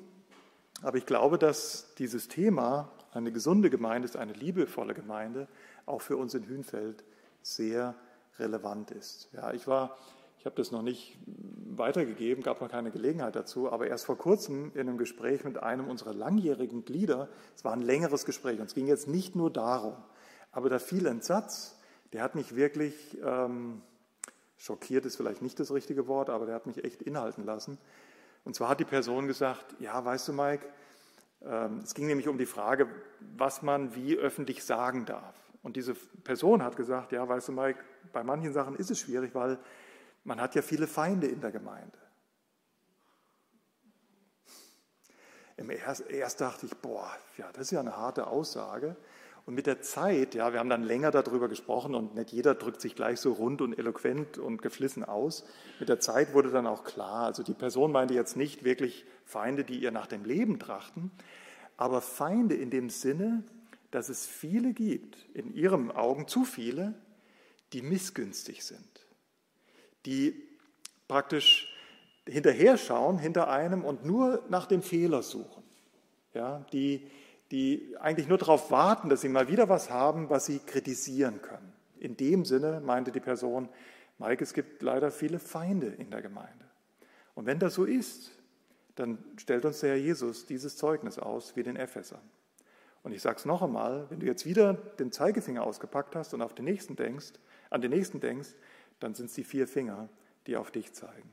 S1: aber ich glaube, dass dieses Thema, eine gesunde Gemeinde ist eine liebevolle Gemeinde, auch für uns in Hünfeld sehr relevant ist. Ja, ich war ich habe das noch nicht weitergegeben, gab noch keine Gelegenheit dazu, aber erst vor kurzem in einem Gespräch mit einem unserer langjährigen Glieder, es war ein längeres Gespräch und es ging jetzt nicht nur darum, aber da fiel ein Satz, der hat mich wirklich ähm, schockiert, ist vielleicht nicht das richtige Wort, aber der hat mich echt inhalten lassen. Und zwar hat die Person gesagt, ja, weißt du, Mike, ähm, es ging nämlich um die Frage, was man wie öffentlich sagen darf. Und diese Person hat gesagt, ja, weißt du, Mike, bei manchen Sachen ist es schwierig, weil man hat ja viele Feinde in der Gemeinde. Im erst, erst dachte ich, boah, ja, das ist ja eine harte Aussage. Und mit der Zeit, ja, wir haben dann länger darüber gesprochen und nicht jeder drückt sich gleich so rund und eloquent und geflissen aus. Mit der Zeit wurde dann auch klar, also die Person meinte jetzt nicht wirklich Feinde, die ihr nach dem Leben trachten, aber Feinde in dem Sinne, dass es viele gibt, in ihren Augen zu viele, die missgünstig sind die praktisch hinterher schauen hinter einem und nur nach dem Fehler suchen. Ja, die, die eigentlich nur darauf warten, dass sie mal wieder was haben, was sie kritisieren können In dem Sinne meinte die Person, Mike, es gibt leider viele Feinde in der Gemeinde. Und wenn das so ist, dann stellt uns der Herr Jesus dieses Zeugnis aus wie den Ephesern. Und ich sage es noch einmal, wenn du jetzt wieder den Zeigefinger ausgepackt hast und auf den nächsten denkst, an den nächsten denkst, dann sind es die vier Finger, die auf dich zeigen.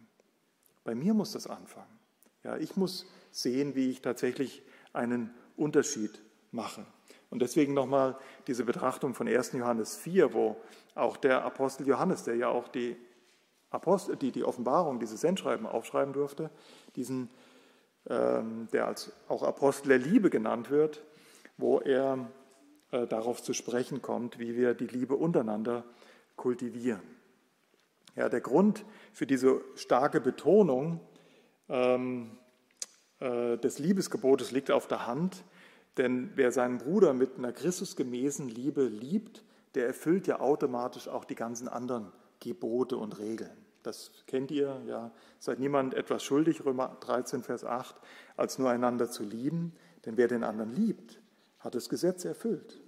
S1: Bei mir muss das anfangen. Ja, ich muss sehen, wie ich tatsächlich einen Unterschied mache. Und deswegen nochmal diese Betrachtung von 1. Johannes 4, wo auch der Apostel Johannes, der ja auch die, Apostel, die, die Offenbarung, dieses Sendschreiben aufschreiben durfte, diesen, ähm, der als auch Apostel der Liebe genannt wird, wo er äh, darauf zu sprechen kommt, wie wir die Liebe untereinander kultivieren. Ja, der Grund für diese starke Betonung ähm, äh, des Liebesgebotes liegt auf der Hand, denn wer seinen Bruder mit einer Christusgemäßen Liebe liebt, der erfüllt ja automatisch auch die ganzen anderen Gebote und Regeln. Das kennt ihr, ja. Seid niemand etwas schuldig, Römer 13, Vers 8, als nur einander zu lieben, denn wer den anderen liebt, hat das Gesetz erfüllt.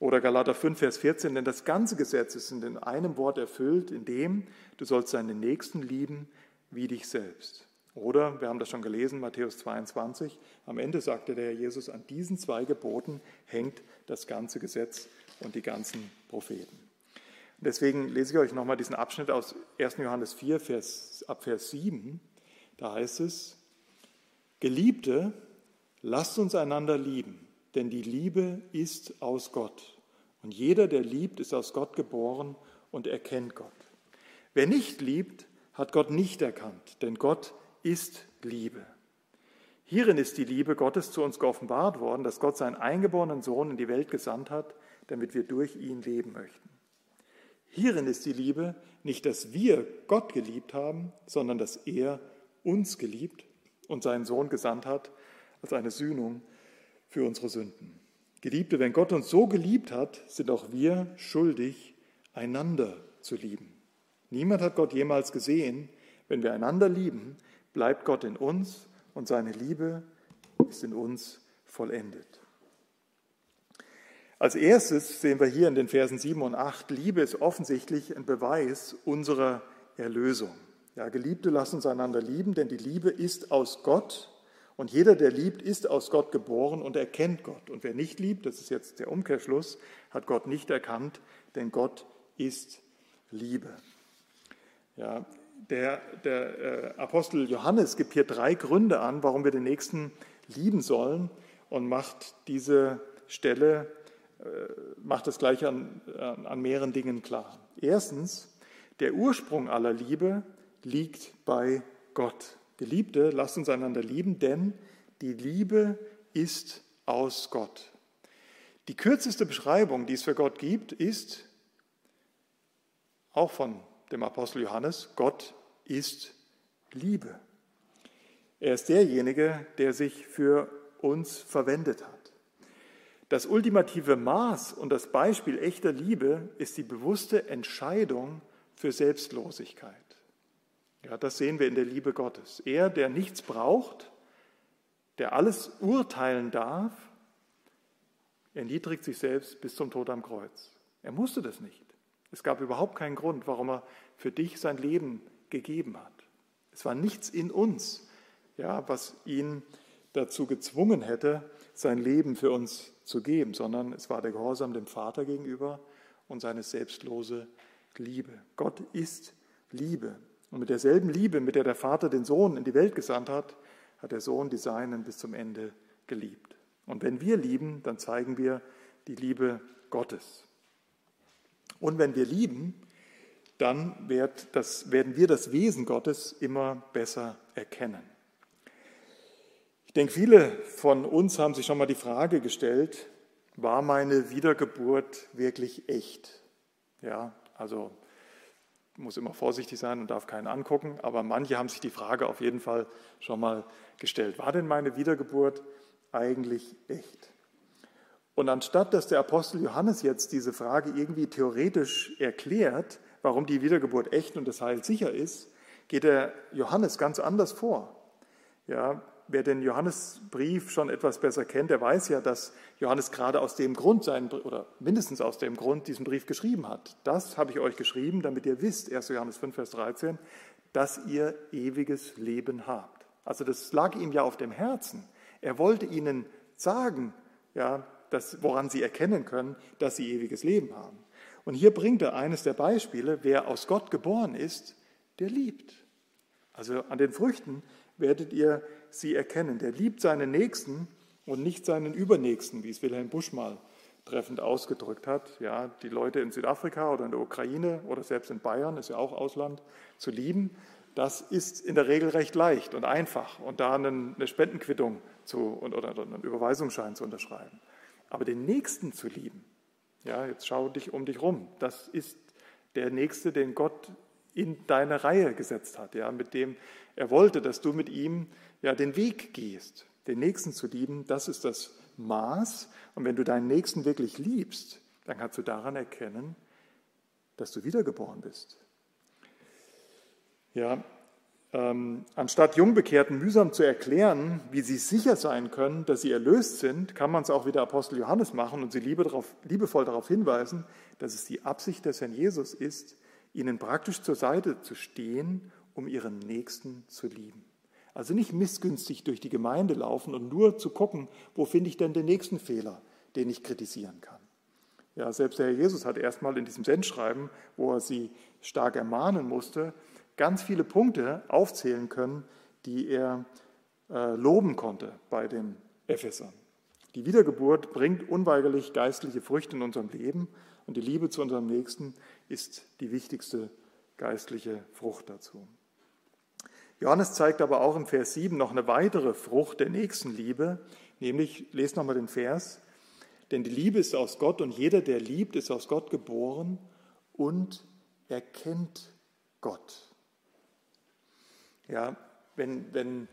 S1: Oder Galater 5, Vers 14, denn das ganze Gesetz ist in einem Wort erfüllt, in dem du sollst deinen Nächsten lieben wie dich selbst. Oder, wir haben das schon gelesen, Matthäus 22, am Ende sagte der Herr Jesus, an diesen zwei Geboten hängt das ganze Gesetz und die ganzen Propheten. Deswegen lese ich euch nochmal diesen Abschnitt aus 1. Johannes 4, Vers, ab Vers 7. Da heißt es, Geliebte, lasst uns einander lieben denn die Liebe ist aus Gott. Und jeder, der liebt, ist aus Gott geboren und erkennt Gott. Wer nicht liebt, hat Gott nicht erkannt, denn Gott ist Liebe. Hierin ist die Liebe Gottes zu uns geoffenbart worden, dass Gott seinen eingeborenen Sohn in die Welt gesandt hat, damit wir durch ihn leben möchten. Hierin ist die Liebe nicht, dass wir Gott geliebt haben, sondern dass er uns geliebt und seinen Sohn gesandt hat als eine Sühnung für unsere Sünden. Geliebte, wenn Gott uns so geliebt hat, sind auch wir schuldig, einander zu lieben. Niemand hat Gott jemals gesehen. Wenn wir einander lieben, bleibt Gott in uns und seine Liebe ist in uns vollendet. Als erstes sehen wir hier in den Versen 7 und 8, Liebe ist offensichtlich ein Beweis unserer Erlösung. Ja, Geliebte, lasst uns einander lieben, denn die Liebe ist aus Gott und jeder, der liebt, ist aus Gott geboren und erkennt Gott. Und wer nicht liebt, das ist jetzt der Umkehrschluss, hat Gott nicht erkannt, denn Gott ist Liebe. Ja, der, der äh, Apostel Johannes gibt hier drei Gründe an, warum wir den Nächsten lieben sollen und macht diese Stelle, äh, macht das gleich an, an mehreren Dingen klar. Erstens, der Ursprung aller Liebe liegt bei Gott. Geliebte, lasst uns einander lieben, denn die Liebe ist aus Gott. Die kürzeste Beschreibung, die es für Gott gibt, ist auch von dem Apostel Johannes, Gott ist Liebe. Er ist derjenige, der sich für uns verwendet hat. Das ultimative Maß und das Beispiel echter Liebe ist die bewusste Entscheidung für Selbstlosigkeit. Ja, das sehen wir in der Liebe Gottes. Er, der nichts braucht, der alles urteilen darf, erniedrigt sich selbst bis zum Tod am Kreuz. Er musste das nicht. Es gab überhaupt keinen Grund, warum er für dich sein Leben gegeben hat. Es war nichts in uns, ja, was ihn dazu gezwungen hätte, sein Leben für uns zu geben, sondern es war der Gehorsam dem Vater gegenüber und seine selbstlose Liebe. Gott ist Liebe. Und mit derselben Liebe, mit der der Vater den Sohn in die Welt gesandt hat, hat der Sohn die Seinen bis zum Ende geliebt. Und wenn wir lieben, dann zeigen wir die Liebe Gottes. Und wenn wir lieben, dann wird das, werden wir das Wesen Gottes immer besser erkennen. Ich denke, viele von uns haben sich schon mal die Frage gestellt, war meine Wiedergeburt wirklich echt? Ja, also muss immer vorsichtig sein und darf keinen angucken, aber manche haben sich die Frage auf jeden Fall schon mal gestellt. War denn meine Wiedergeburt eigentlich echt? Und anstatt dass der Apostel Johannes jetzt diese Frage irgendwie theoretisch erklärt, warum die Wiedergeburt echt und das Heil sicher ist, geht der Johannes ganz anders vor. Ja, wer den Johannesbrief schon etwas besser kennt, der weiß ja, dass Johannes gerade aus dem Grund seinen, oder mindestens aus dem Grund diesen Brief geschrieben hat. Das habe ich euch geschrieben, damit ihr wisst, 1. Johannes 5, Vers 13, dass ihr ewiges Leben habt. Also das lag ihm ja auf dem Herzen. Er wollte ihnen sagen, ja, dass, woran sie erkennen können, dass sie ewiges Leben haben. Und hier bringt er eines der Beispiele, wer aus Gott geboren ist, der liebt. Also an den Früchten werdet ihr sie erkennen. Der liebt seinen Nächsten und nicht seinen Übernächsten, wie es Wilhelm Busch mal treffend ausgedrückt hat. Ja, die Leute in Südafrika oder in der Ukraine oder selbst in Bayern, ist ja auch Ausland, zu lieben, das ist in der Regel recht leicht und einfach und da eine Spendenquittung zu, oder einen Überweisungsschein zu unterschreiben. Aber den Nächsten zu lieben, ja, jetzt schau dich um dich rum, das ist der Nächste, den Gott in deine Reihe gesetzt hat, ja, mit dem er wollte, dass du mit ihm ja, den Weg gehst. Den Nächsten zu lieben, das ist das Maß. Und wenn du deinen Nächsten wirklich liebst, dann kannst du daran erkennen, dass du wiedergeboren bist. Ja, ähm, anstatt Jungbekehrten mühsam zu erklären, wie sie sicher sein können, dass sie erlöst sind, kann man es auch wie der Apostel Johannes machen und sie liebe darauf, liebevoll darauf hinweisen, dass es die Absicht des Herrn Jesus ist, ihnen praktisch zur Seite zu stehen, um ihren Nächsten zu lieben. Also nicht missgünstig durch die Gemeinde laufen und nur zu gucken, wo finde ich denn den nächsten Fehler, den ich kritisieren kann. Ja, selbst der Herr Jesus hat erstmal in diesem Sendschreiben, wo er sie stark ermahnen musste, ganz viele Punkte aufzählen können, die er äh, loben konnte bei den Ephesern. Die Wiedergeburt bringt unweigerlich geistliche Früchte in unserem Leben und die Liebe zu unserem Nächsten ist die wichtigste geistliche Frucht dazu. Johannes zeigt aber auch im Vers 7 noch eine weitere Frucht der Nächstenliebe, nämlich, lest nochmal den Vers, denn die Liebe ist aus Gott und jeder, der liebt, ist aus Gott geboren und erkennt Gott. Ja, wenn, wenn,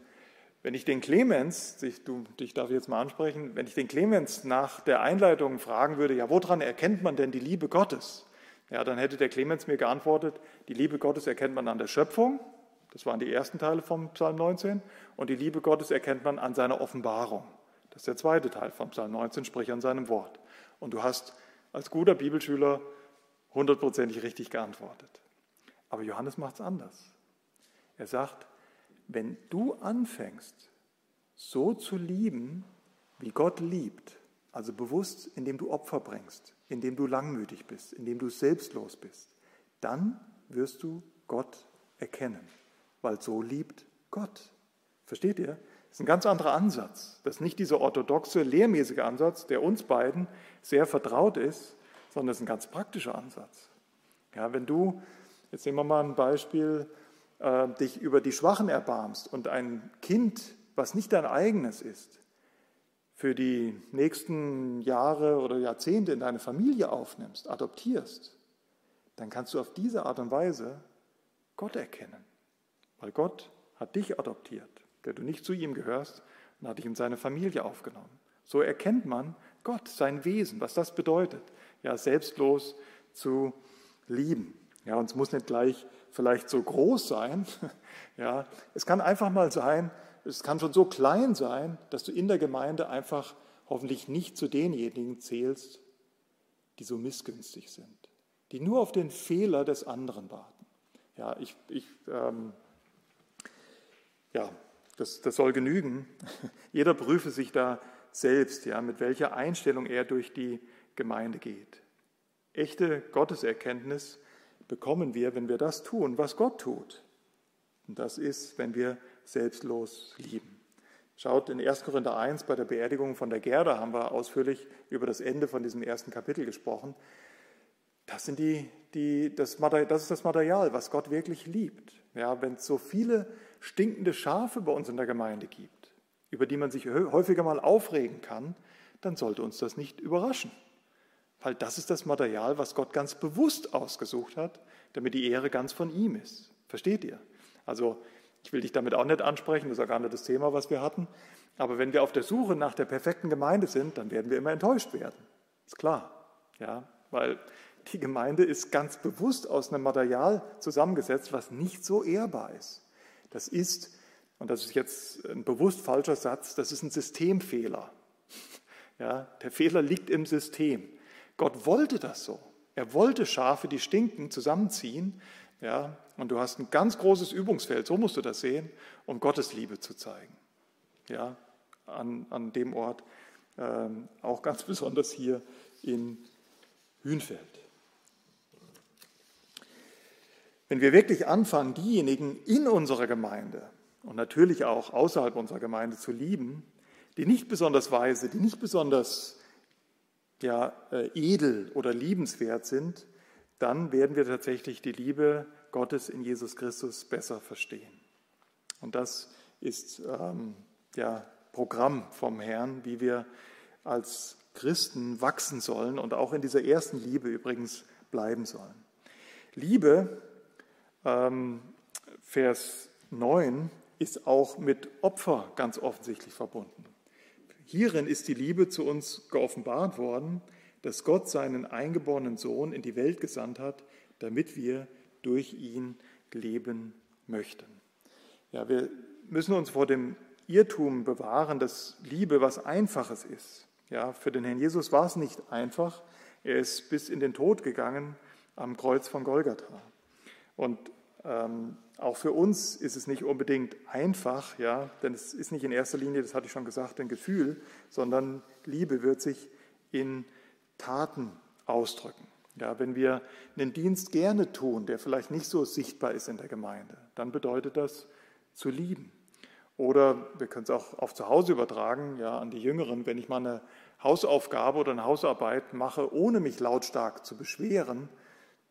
S1: wenn ich den Clemens, dich, du, dich darf ich jetzt mal ansprechen, wenn ich den Clemens nach der Einleitung fragen würde, ja, woran erkennt man denn die Liebe Gottes? Ja, dann hätte der Clemens mir geantwortet, die Liebe Gottes erkennt man an der Schöpfung, das waren die ersten Teile vom Psalm 19, und die Liebe Gottes erkennt man an seiner Offenbarung. Das ist der zweite Teil vom Psalm 19, sprich an seinem Wort. Und du hast als guter Bibelschüler hundertprozentig richtig geantwortet. Aber Johannes macht es anders. Er sagt, wenn du anfängst, so zu lieben, wie Gott liebt, also bewusst, indem du Opfer bringst, indem du langmütig bist, indem du selbstlos bist, dann wirst du Gott erkennen, weil so liebt Gott. Versteht ihr? Das ist ein ganz anderer Ansatz. Das ist nicht dieser orthodoxe, lehrmäßige Ansatz, der uns beiden sehr vertraut ist, sondern es ist ein ganz praktischer Ansatz. Ja, wenn du, jetzt nehmen wir mal ein Beispiel, äh, dich über die Schwachen erbarmst und ein Kind, was nicht dein eigenes ist, für die nächsten Jahre oder Jahrzehnte in deine Familie aufnimmst, adoptierst, dann kannst du auf diese Art und Weise Gott erkennen. Weil Gott hat dich adoptiert, der du nicht zu ihm gehörst, und hat dich in seine Familie aufgenommen. So erkennt man Gott, sein Wesen, was das bedeutet, ja, selbstlos zu lieben. Ja, und es muss nicht gleich vielleicht so groß sein. Ja, es kann einfach mal sein, es kann schon so klein sein, dass du in der Gemeinde einfach hoffentlich nicht zu denjenigen zählst, die so missgünstig sind, die nur auf den Fehler des anderen warten. Ja, ich, ich ähm, ja, das, das soll genügen. Jeder prüfe sich da selbst, ja, mit welcher Einstellung er durch die Gemeinde geht. Echte Gotteserkenntnis bekommen wir, wenn wir das tun, was Gott tut. Und das ist, wenn wir selbstlos lieben. Schaut in 1. Korinther 1 bei der Beerdigung von der Gerda haben wir ausführlich über das Ende von diesem ersten Kapitel gesprochen. Das, sind die, die, das, das ist das Material, was Gott wirklich liebt. Ja, wenn es so viele stinkende Schafe bei uns in der Gemeinde gibt, über die man sich häufiger mal aufregen kann, dann sollte uns das nicht überraschen weil das ist das Material, was Gott ganz bewusst ausgesucht hat, damit die Ehre ganz von ihm ist. Versteht ihr? Also ich will dich damit auch nicht ansprechen, das ist auch gar nicht das Thema, was wir hatten. Aber wenn wir auf der Suche nach der perfekten Gemeinde sind, dann werden wir immer enttäuscht werden. Ist klar. Ja, weil die Gemeinde ist ganz bewusst aus einem Material zusammengesetzt, was nicht so ehrbar ist. Das ist und das ist jetzt ein bewusst falscher Satz, das ist ein Systemfehler. Ja, der Fehler liegt im System. Gott wollte das so. Er wollte Schafe, die stinken, zusammenziehen. Ja, und du hast ein ganz großes Übungsfeld, so musst du das sehen, um Gottes Liebe zu zeigen. Ja, an, an dem Ort, ähm, auch ganz besonders hier in Hünfeld. Wenn wir wirklich anfangen, diejenigen in unserer Gemeinde und natürlich auch außerhalb unserer Gemeinde zu lieben, die nicht besonders weise, die nicht besonders ja, äh, edel oder liebenswert sind, dann werden wir tatsächlich die Liebe Gottes in Jesus Christus besser verstehen. Und das ist ähm, ja, Programm vom Herrn, wie wir als Christen wachsen sollen und auch in dieser ersten Liebe übrigens bleiben sollen. Liebe, ähm, Vers 9, ist auch mit Opfer ganz offensichtlich verbunden. Hierin ist die Liebe zu uns geoffenbart worden, dass Gott seinen eingeborenen Sohn in die Welt gesandt hat, damit wir durch ihn leben möchten. Ja, wir müssen uns vor dem Irrtum bewahren, dass Liebe was Einfaches ist. Ja, für den Herrn Jesus war es nicht einfach. Er ist bis in den Tod gegangen am Kreuz von Golgatha. Und ähm, auch für uns ist es nicht unbedingt einfach, ja, denn es ist nicht in erster Linie, das hatte ich schon gesagt, ein Gefühl, sondern Liebe wird sich in Taten ausdrücken. Ja, wenn wir einen Dienst gerne tun, der vielleicht nicht so sichtbar ist in der Gemeinde, dann bedeutet das zu lieben. Oder wir können es auch auf zu Hause übertragen, ja, an die Jüngeren, wenn ich mal eine Hausaufgabe oder eine Hausarbeit mache, ohne mich lautstark zu beschweren,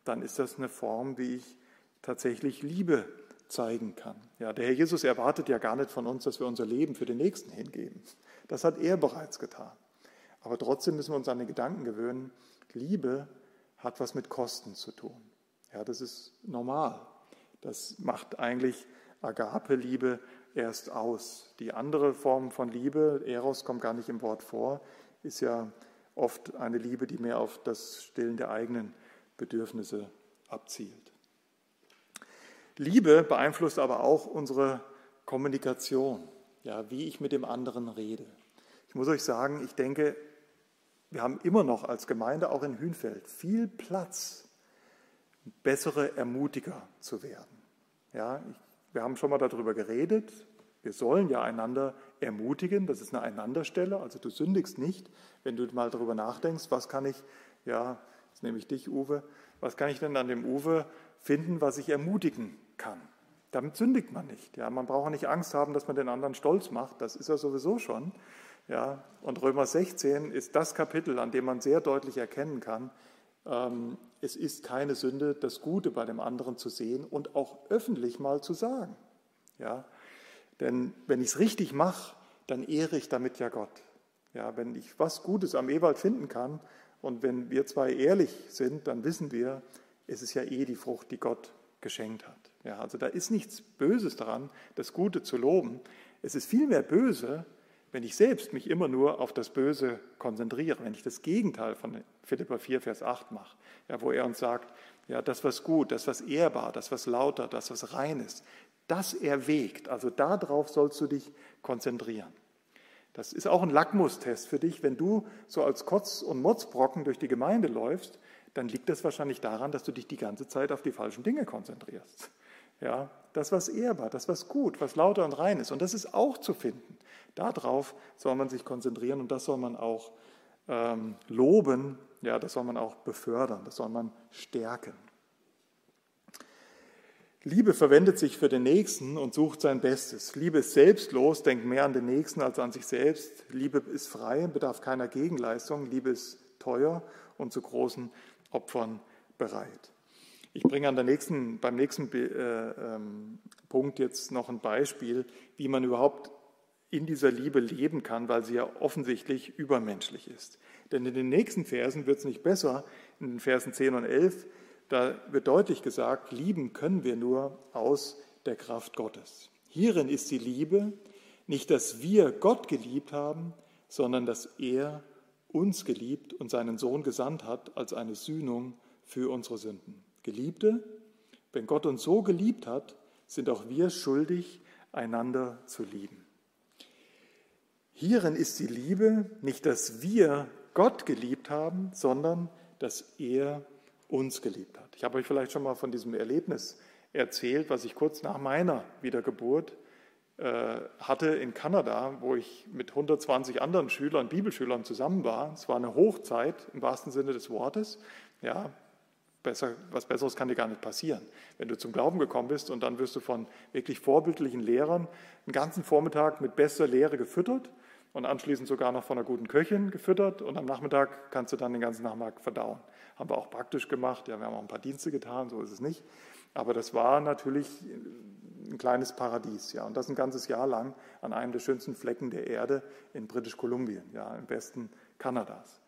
S1: dann ist das eine Form, wie ich tatsächlich Liebe zeigen kann. Ja, der Herr Jesus erwartet ja gar nicht von uns, dass wir unser Leben für den Nächsten hingeben. Das hat er bereits getan. Aber trotzdem müssen wir uns an den Gedanken gewöhnen, Liebe hat was mit Kosten zu tun. Ja, das ist normal. Das macht eigentlich Agape-Liebe erst aus. Die andere Form von Liebe, Eros kommt gar nicht im Wort vor, ist ja oft eine Liebe, die mehr auf das Stillen der eigenen Bedürfnisse abzielt. Liebe beeinflusst aber auch unsere Kommunikation, ja, wie ich mit dem anderen rede. Ich muss euch sagen, ich denke, wir haben immer noch als Gemeinde, auch in Hünfeld, viel Platz, bessere Ermutiger zu werden. Ja, wir haben schon mal darüber geredet. Wir sollen ja einander ermutigen. Das ist eine Einanderstelle. Also du sündigst nicht, wenn du mal darüber nachdenkst, was kann ich, ja, jetzt nehme ich dich, Uwe, was kann ich denn an dem Uwe finden, was ich ermutigen kann. Damit sündigt man nicht. Ja, man braucht nicht Angst haben, dass man den anderen stolz macht. Das ist er sowieso schon. Ja, und Römer 16 ist das Kapitel, an dem man sehr deutlich erkennen kann, ähm, es ist keine Sünde, das Gute bei dem anderen zu sehen und auch öffentlich mal zu sagen. Ja, denn wenn ich es richtig mache, dann ehre ich damit ja Gott. Ja, wenn ich was Gutes am Ewald finden kann und wenn wir zwei ehrlich sind, dann wissen wir, es ist ja eh die Frucht, die Gott geschenkt hat. Ja, also da ist nichts Böses daran, das Gute zu loben. Es ist vielmehr böse, wenn ich selbst mich immer nur auf das Böse konzentriere, wenn ich das Gegenteil von Philippa 4, Vers 8 mache, ja, wo er uns sagt, ja, das, was gut, das, was ehrbar, das, was lauter, das, was rein ist, das erwägt. Also darauf sollst du dich konzentrieren. Das ist auch ein Lackmustest für dich, wenn du so als Kotz- und Motzbrocken durch die Gemeinde läufst, dann liegt das wahrscheinlich daran, dass du dich die ganze Zeit auf die falschen Dinge konzentrierst. Ja, das, was ehrbar, das, was gut, was lauter und rein ist. Und das ist auch zu finden. Darauf soll man sich konzentrieren und das soll man auch ähm, loben, ja, das soll man auch befördern, das soll man stärken. Liebe verwendet sich für den Nächsten und sucht sein Bestes. Liebe ist selbstlos, denkt mehr an den Nächsten als an sich selbst. Liebe ist frei, bedarf keiner Gegenleistung. Liebe ist teuer und zu großen Opfern bereit. Ich bringe an der nächsten, beim nächsten äh, ähm, Punkt jetzt noch ein Beispiel, wie man überhaupt in dieser Liebe leben kann, weil sie ja offensichtlich übermenschlich ist. Denn in den nächsten Versen wird es nicht besser, in den Versen 10 und 11, da wird deutlich gesagt, lieben können wir nur aus der Kraft Gottes. Hierin ist die Liebe, nicht dass wir Gott geliebt haben, sondern dass er uns geliebt und seinen Sohn gesandt hat als eine Sühnung für unsere Sünden. Geliebte, wenn Gott uns so geliebt hat, sind auch wir schuldig, einander zu lieben. Hierin ist die Liebe nicht, dass wir Gott geliebt haben, sondern dass er uns geliebt hat. Ich habe euch vielleicht schon mal von diesem Erlebnis erzählt, was ich kurz nach meiner Wiedergeburt hatte in Kanada, wo ich mit 120 anderen Schülern, Bibelschülern zusammen war. Es war eine Hochzeit im wahrsten Sinne des Wortes. Ja, besser, was Besseres kann dir gar nicht passieren. Wenn du zum Glauben gekommen bist und dann wirst du von wirklich vorbildlichen Lehrern einen ganzen Vormittag mit bester Lehre gefüttert und anschließend sogar noch von einer guten Köchin gefüttert und am Nachmittag kannst du dann den ganzen Nachmittag verdauen. Haben wir auch praktisch gemacht. Ja, wir haben auch ein paar Dienste getan, so ist es nicht. Aber das war natürlich ein kleines Paradies, ja, und das ein ganzes Jahr lang an einem der schönsten Flecken der Erde in British Columbia, ja, im Westen Kanadas.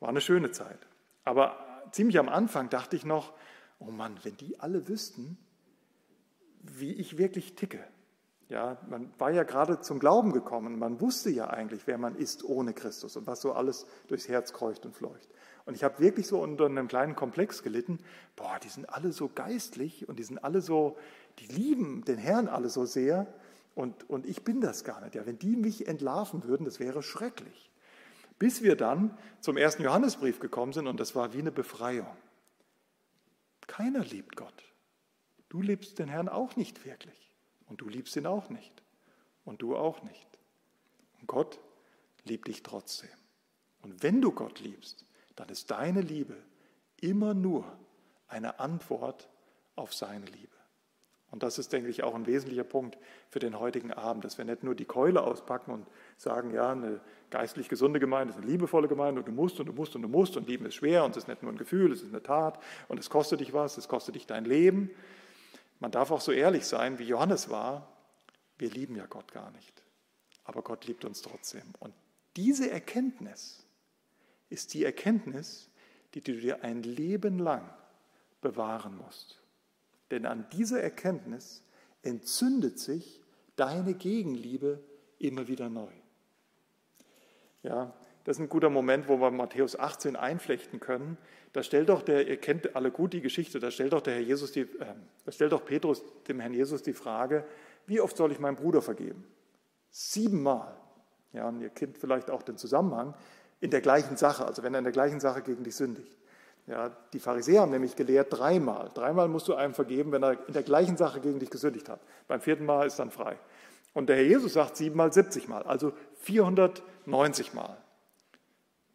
S1: War eine schöne Zeit. Aber ziemlich am Anfang dachte ich noch, oh Mann, wenn die alle wüssten, wie ich wirklich ticke. Ja, man war ja gerade zum Glauben gekommen, man wusste ja eigentlich, wer man ist ohne Christus und was so alles durchs Herz kreucht und fleucht. Und ich habe wirklich so unter einem kleinen Komplex gelitten, boah, die sind alle so geistlich und die sind alle so, die lieben den Herrn alle so sehr und, und ich bin das gar nicht. Ja, wenn die mich entlarven würden, das wäre schrecklich. Bis wir dann zum ersten Johannesbrief gekommen sind und das war wie eine Befreiung. Keiner liebt Gott. Du liebst den Herrn auch nicht wirklich und du liebst ihn auch nicht und du auch nicht. Und Gott liebt dich trotzdem. Und wenn du Gott liebst, dann ist deine Liebe immer nur eine Antwort auf seine Liebe. Und das ist, denke ich, auch ein wesentlicher Punkt für den heutigen Abend, dass wir nicht nur die Keule auspacken und sagen, ja, eine geistlich gesunde Gemeinde ist eine liebevolle Gemeinde und du musst und du musst und du musst und lieben ist schwer und es ist nicht nur ein Gefühl, es ist eine Tat und es kostet dich was, es kostet dich dein Leben. Man darf auch so ehrlich sein, wie Johannes war, wir lieben ja Gott gar nicht, aber Gott liebt uns trotzdem. Und diese Erkenntnis ist die Erkenntnis, die du dir ein Leben lang bewahren musst. Denn an dieser Erkenntnis entzündet sich deine Gegenliebe immer wieder neu. Ja, das ist ein guter Moment, wo wir Matthäus 18 einflechten können. Da stellt doch der, ihr kennt alle gut die Geschichte, da stellt doch der Herr Jesus die, äh, da stellt doch Petrus dem Herrn Jesus die Frage, wie oft soll ich meinem Bruder vergeben? Siebenmal. Ja, und ihr kennt vielleicht auch den Zusammenhang in der gleichen Sache, also wenn er in der gleichen Sache gegen dich sündigt. Ja, die Pharisäer haben nämlich gelehrt dreimal. Dreimal musst du einem vergeben, wenn er in der gleichen Sache gegen dich gesündigt hat. Beim vierten Mal ist dann frei. Und der Herr Jesus sagt siebenmal, siebzigmal, also 490 Mal.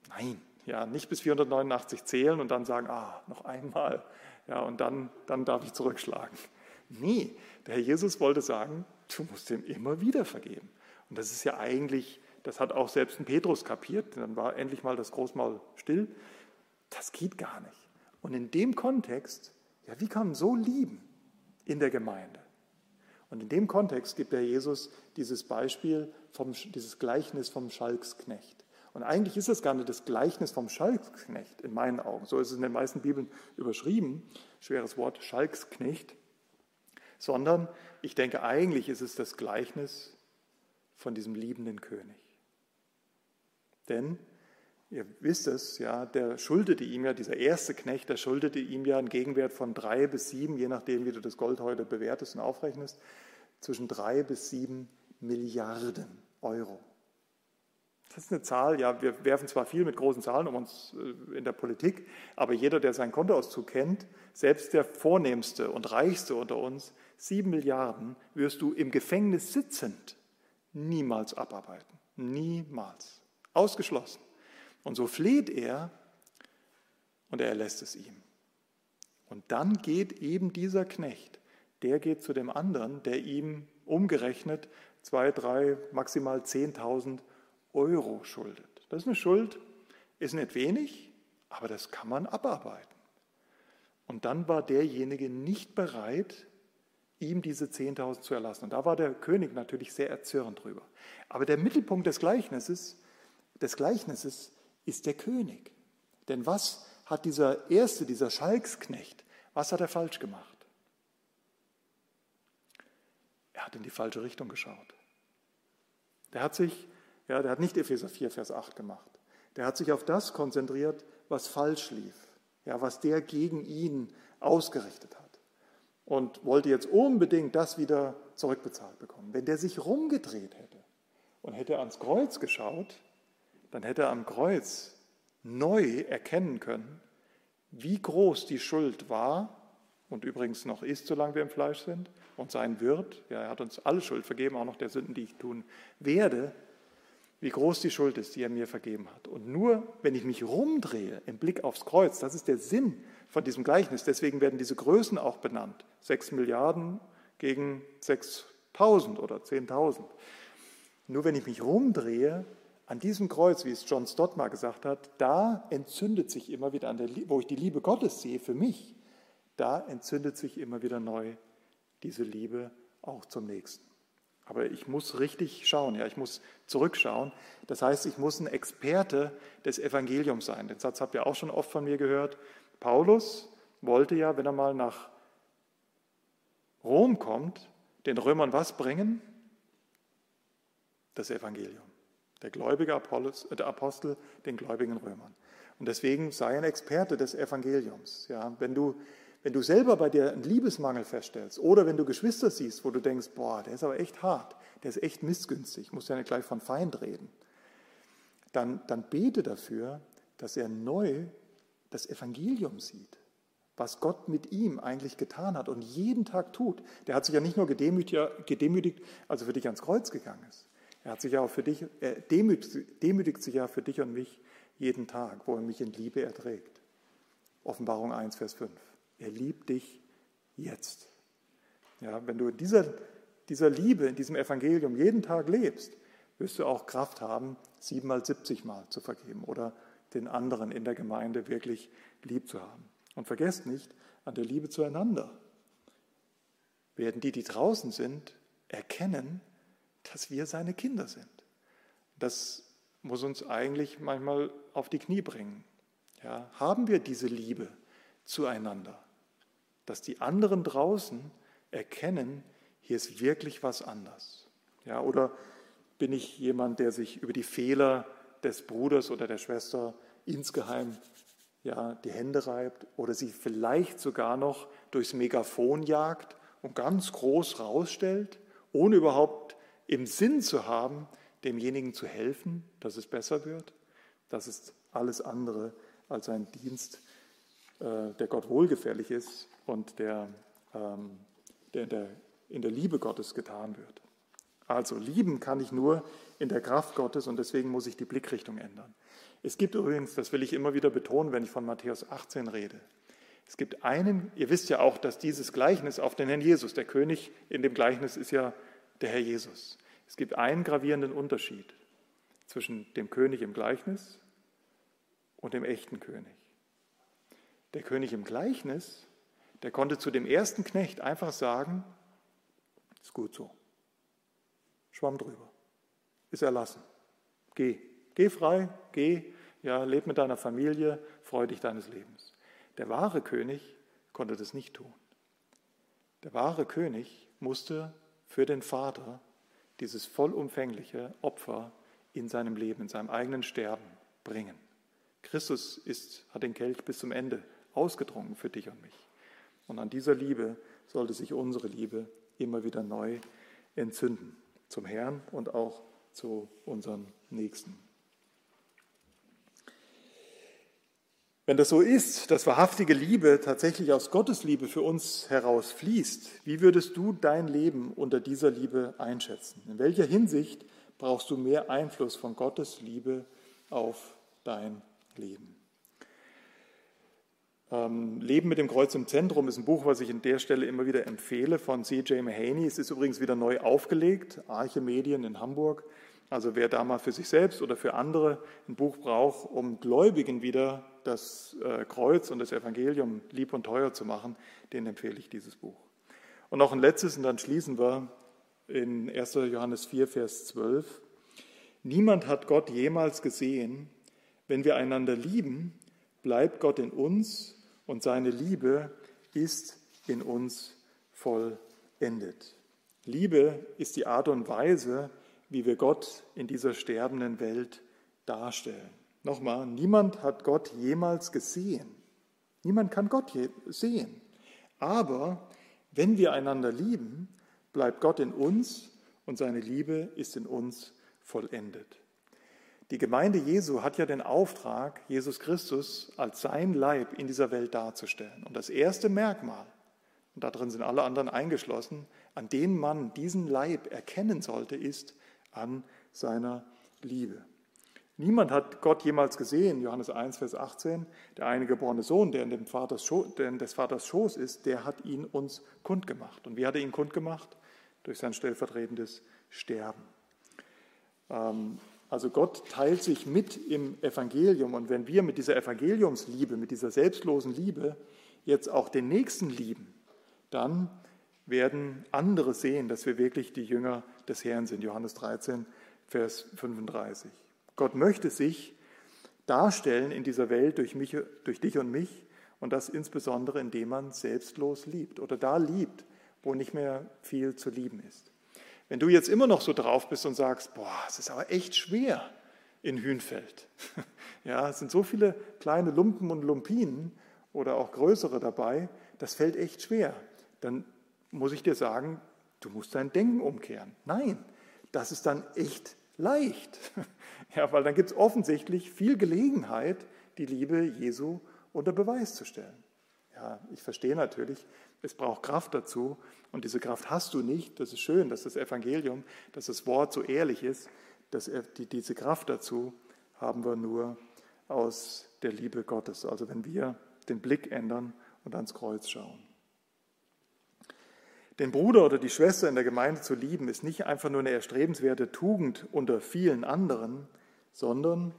S1: Nein, ja, nicht bis 489 zählen und dann sagen, ah, noch einmal, ja, und dann, dann darf ich zurückschlagen. Nee, der Herr Jesus wollte sagen, du musst ihm immer wieder vergeben. Und das ist ja eigentlich, das hat auch selbst ein Petrus kapiert, dann war endlich mal das Großmaul still. Das geht gar nicht. Und in dem Kontext, ja, wie kann man so lieben in der Gemeinde? Und in dem Kontext gibt der Jesus dieses Beispiel, vom, dieses Gleichnis vom Schalksknecht. Und eigentlich ist es gar nicht das Gleichnis vom Schalksknecht in meinen Augen. So ist es in den meisten Bibeln überschrieben, schweres Wort, Schalksknecht. Sondern ich denke, eigentlich ist es das Gleichnis von diesem liebenden König. Denn Ihr wisst es, ja, der schuldete ihm ja, dieser erste Knecht, der schuldete ihm ja einen Gegenwert von drei bis sieben, je nachdem, wie du das Gold heute bewertest und aufrechnest, zwischen drei bis sieben Milliarden Euro. Das ist eine Zahl, ja, wir werfen zwar viel mit großen Zahlen um uns äh, in der Politik, aber jeder, der seinen Kontoauszug kennt, selbst der vornehmste und reichste unter uns, sieben Milliarden wirst du im Gefängnis sitzend niemals abarbeiten. Niemals. Ausgeschlossen. Und so fleht er und er lässt es ihm. Und dann geht eben dieser Knecht, der geht zu dem anderen, der ihm umgerechnet zwei, drei, maximal 10.000 Euro schuldet. Das ist eine Schuld, ist nicht wenig, aber das kann man abarbeiten. Und dann war derjenige nicht bereit, ihm diese 10.000 zu erlassen. Und da war der König natürlich sehr erzürnt drüber. Aber der Mittelpunkt des Gleichnisses, des Gleichnisses ist der König. Denn was hat dieser erste, dieser Schalksknecht, was hat er falsch gemacht? Er hat in die falsche Richtung geschaut. Der hat sich, ja, der hat nicht Epheser 4, Vers 8 gemacht. Der hat sich auf das konzentriert, was falsch lief, ja, was der gegen ihn ausgerichtet hat. und wollte jetzt unbedingt das wieder zurückbezahlt bekommen. Wenn der sich rumgedreht hätte und hätte ans Kreuz geschaut, dann hätte er am Kreuz neu erkennen können, wie groß die Schuld war und übrigens noch ist, solange wir im Fleisch sind und sein wird. Ja, er hat uns alle Schuld vergeben, auch noch der Sünden, die ich tun werde. Wie groß die Schuld ist, die er mir vergeben hat. Und nur wenn ich mich rumdrehe im Blick aufs Kreuz, das ist der Sinn von diesem Gleichnis. Deswegen werden diese Größen auch benannt. Sechs Milliarden gegen 6000 oder 10.000. Nur wenn ich mich rumdrehe, an diesem Kreuz, wie es John Stott mal gesagt hat, da entzündet sich immer wieder, an der, wo ich die Liebe Gottes sehe für mich, da entzündet sich immer wieder neu diese Liebe auch zum Nächsten. Aber ich muss richtig schauen, ja, ich muss zurückschauen. Das heißt, ich muss ein Experte des Evangeliums sein. Den Satz habt ihr auch schon oft von mir gehört. Paulus wollte ja, wenn er mal nach Rom kommt, den Römern was bringen? Das Evangelium. Der gläubige äh, Apostel den gläubigen Römern. Und deswegen sei ein Experte des Evangeliums. Ja, wenn, du, wenn du selber bei dir einen Liebesmangel feststellst oder wenn du Geschwister siehst, wo du denkst, boah, der ist aber echt hart, der ist echt missgünstig, muss ja nicht gleich von Feind reden, dann, dann bete dafür, dass er neu das Evangelium sieht, was Gott mit ihm eigentlich getan hat und jeden Tag tut. Der hat sich ja nicht nur gedemütigt, gedemütigt als er für dich ans Kreuz gegangen ist. Er hat sich ja auch für dich, er demütigt, demütigt sich ja für dich und mich jeden Tag, wo er mich in Liebe erträgt. Offenbarung 1, Vers 5. Er liebt dich jetzt. Ja, wenn du in dieser, dieser Liebe, in diesem Evangelium jeden Tag lebst, wirst du auch Kraft haben, siebenmal, siebzigmal zu vergeben oder den anderen in der Gemeinde wirklich lieb zu haben. Und vergesst nicht, an der Liebe zueinander werden die, die draußen sind, erkennen, dass wir seine Kinder sind. Das muss uns eigentlich manchmal auf die Knie bringen. Ja, haben wir diese Liebe zueinander, dass die anderen draußen erkennen, hier ist wirklich was anders. Ja, oder bin ich jemand, der sich über die Fehler des Bruders oder der Schwester insgeheim ja, die Hände reibt oder sie vielleicht sogar noch durchs Megafon jagt und ganz groß rausstellt, ohne überhaupt im Sinn zu haben, demjenigen zu helfen, dass es besser wird, das ist alles andere als ein Dienst, äh, der Gott wohlgefällig ist und der, ähm, der, der in der Liebe Gottes getan wird. Also lieben kann ich nur in der Kraft Gottes und deswegen muss ich die Blickrichtung ändern. Es gibt übrigens, das will ich immer wieder betonen, wenn ich von Matthäus 18 rede, es gibt einen, ihr wisst ja auch, dass dieses Gleichnis auf den Herrn Jesus, der König in dem Gleichnis ist ja der Herr Jesus. Es gibt einen gravierenden Unterschied zwischen dem König im Gleichnis und dem echten König. Der König im Gleichnis, der konnte zu dem ersten Knecht einfach sagen, ist gut so. Schwamm drüber. Ist erlassen. Geh. Geh frei, geh, ja, leb mit deiner Familie, freu dich deines Lebens. Der wahre König konnte das nicht tun. Der wahre König musste für den Vater dieses vollumfängliche Opfer in seinem Leben, in seinem eigenen Sterben bringen. Christus ist, hat den Kelch bis zum Ende ausgedrungen für dich und mich. Und an dieser Liebe sollte sich unsere Liebe immer wieder neu entzünden, zum Herrn und auch zu unseren Nächsten. Wenn das so ist, dass wahrhaftige Liebe tatsächlich aus Gottes Liebe für uns herausfließt, wie würdest du dein Leben unter dieser Liebe einschätzen? In welcher Hinsicht brauchst du mehr Einfluss von Gottes Liebe auf dein Leben? Ähm, Leben mit dem Kreuz im Zentrum ist ein Buch, was ich an der Stelle immer wieder empfehle, von C.J. Mahaney. Es ist übrigens wieder neu aufgelegt, Arche Medien in Hamburg. Also wer da mal für sich selbst oder für andere ein Buch braucht, um Gläubigen wieder das äh, Kreuz und das Evangelium lieb und teuer zu machen, den empfehle ich dieses Buch. Und noch ein letztes, und dann schließen wir in 1. Johannes 4, Vers 12. Niemand hat Gott jemals gesehen. Wenn wir einander lieben, bleibt Gott in uns und seine Liebe ist in uns vollendet. Liebe ist die Art und Weise, wie wir Gott in dieser sterbenden Welt darstellen. Nochmal, niemand hat Gott jemals gesehen. Niemand kann Gott sehen. Aber Wenn wir einander lieben, bleibt Gott in uns und seine Liebe ist in uns vollendet. Die Gemeinde Jesu hat ja den Auftrag, Jesus Christus als sein Leib in dieser Welt darzustellen. Und das erste Merkmal, und darin sind alle anderen eingeschlossen, an dem man diesen Leib erkennen sollte, ist an seiner Liebe. Niemand hat Gott jemals gesehen, Johannes 1, Vers 18. Der eingeborene Sohn, der in, dem Vaters Schoß, der in des Vaters Schoß ist, der hat ihn uns kundgemacht. Und wie hat er ihn kundgemacht? Durch sein stellvertretendes Sterben. Ähm, also Gott teilt sich mit im Evangelium. Und wenn wir mit dieser Evangeliumsliebe, mit dieser selbstlosen Liebe jetzt auch den Nächsten lieben, dann werden andere sehen, dass wir wirklich die Jünger des Herrn sind. Johannes 13, Vers 35. Gott möchte sich darstellen in dieser Welt durch, mich, durch dich und mich und das insbesondere, indem man selbstlos liebt oder da liebt, wo nicht mehr viel zu lieben ist. Wenn du jetzt immer noch so drauf bist und sagst, boah, es ist aber echt schwer in Hünfeld. Ja, es sind so viele kleine Lumpen und Lumpinen oder auch größere dabei, das fällt echt schwer. Dann muss ich dir sagen, du musst dein Denken umkehren. Nein, das ist dann echt leicht. Ja, weil dann gibt es offensichtlich viel Gelegenheit, die Liebe Jesu unter Beweis zu stellen. Ja, ich verstehe natürlich, es braucht Kraft dazu und diese Kraft hast du nicht. Das ist schön, dass das Evangelium, dass das Wort so ehrlich ist, dass die, diese Kraft dazu haben wir nur aus der Liebe Gottes. Also wenn wir den Blick ändern und ans Kreuz schauen. Den Bruder oder die Schwester in der Gemeinde zu lieben, ist nicht einfach nur eine erstrebenswerte Tugend unter vielen anderen, sondern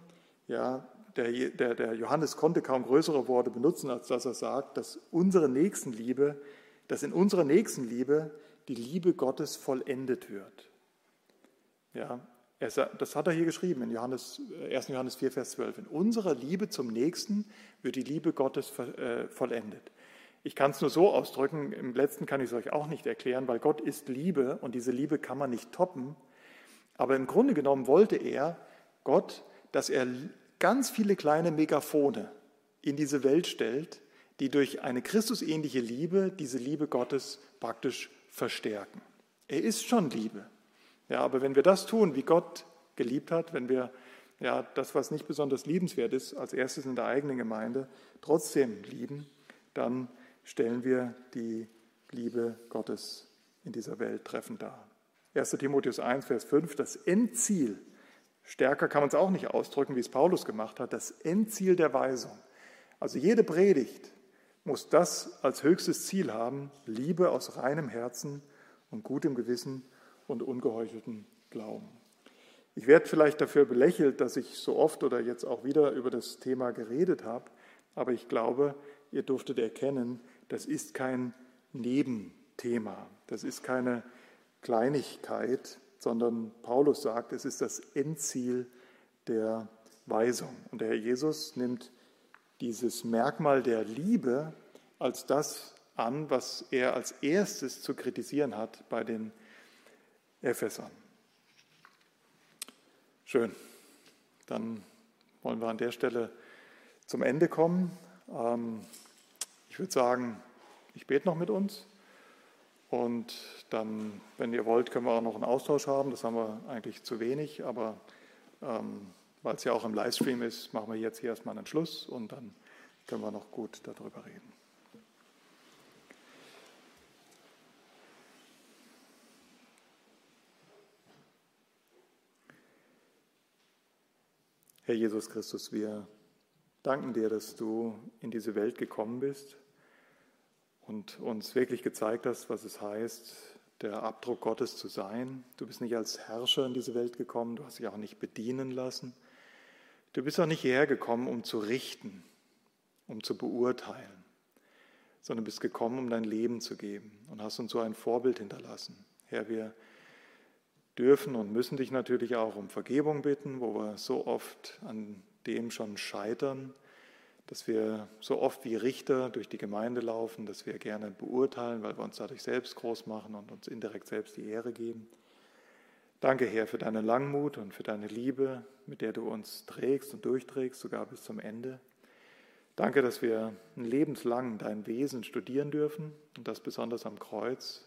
S1: ja, der, der, der Johannes konnte kaum größere Worte benutzen, als dass er sagt, dass unsere Nächstenliebe, dass in unserer Nächstenliebe die Liebe Gottes vollendet wird. Ja, er, das hat er hier geschrieben in Johannes, 1. Äh, Johannes 4, Vers 12. In unserer Liebe zum Nächsten wird die Liebe Gottes äh, vollendet. Ich kann es nur so ausdrücken, im letzten kann ich es euch auch nicht erklären, weil Gott ist Liebe und diese Liebe kann man nicht toppen. Aber im Grunde genommen wollte er, Gott, dass er ganz viele kleine Megaphone in diese Welt stellt, die durch eine Christusähnliche Liebe diese Liebe Gottes praktisch verstärken. Er ist schon Liebe. Ja, aber wenn wir das tun, wie Gott geliebt hat, wenn wir ja, das, was nicht besonders liebenswert ist, als erstes in der eigenen Gemeinde, trotzdem lieben, dann stellen wir die Liebe Gottes in dieser Welt treffend dar. 1. Timotheus 1, Vers 5, das Endziel Stärker kann man es auch nicht ausdrücken, wie es Paulus gemacht hat. Das Endziel der Weisung. Also jede Predigt muss das als höchstes Ziel haben, Liebe aus reinem Herzen und gutem Gewissen und ungeheucheltem Glauben. Ich werde vielleicht dafür belächelt, dass ich so oft oder jetzt auch wieder über das Thema geredet habe, aber ich glaube, ihr durftet erkennen, das ist kein Nebenthema, das ist keine Kleinigkeit, sondern Paulus sagt, es ist das Endziel der Weisung. Und der Herr Jesus nimmt dieses Merkmal der Liebe als das an, was er als erstes zu kritisieren hat bei den Ephesern. Schön. Dann wollen wir an der Stelle zum Ende kommen. Ähm, ich würde sagen, ich bete noch mit uns. Und dann, wenn ihr wollt, können wir auch noch einen Austausch haben. Das haben wir eigentlich zu wenig, aber ähm, weil es ja auch im Livestream ist, machen wir jetzt hier erstmal einen Schluss und dann können wir noch gut darüber reden. Herr Jesus Christus, wir danken dir, dass du in diese Welt gekommen bist und uns wirklich gezeigt hast, was es heißt, der Abdruck Gottes zu sein. Du bist nicht als Herrscher in diese Welt gekommen, du hast dich auch nicht bedienen lassen. Du bist auch nicht hierher gekommen, um zu richten, um zu beurteilen, sondern bist gekommen, um dein Leben zu geben und hast uns so ein Vorbild hinterlassen. Herr, wir dürfen und müssen dich natürlich auch um Vergebung bitten, wo wir so oft an dem schon scheitern dass wir so oft wie Richter durch die Gemeinde laufen, dass wir gerne beurteilen, weil wir uns dadurch selbst groß machen und uns indirekt selbst die Ehre geben. Danke, Herr, für deine Langmut und für deine Liebe, mit der du uns trägst und durchträgst, sogar bis zum Ende. Danke, dass wir lebenslang dein Wesen studieren dürfen und das besonders am Kreuz.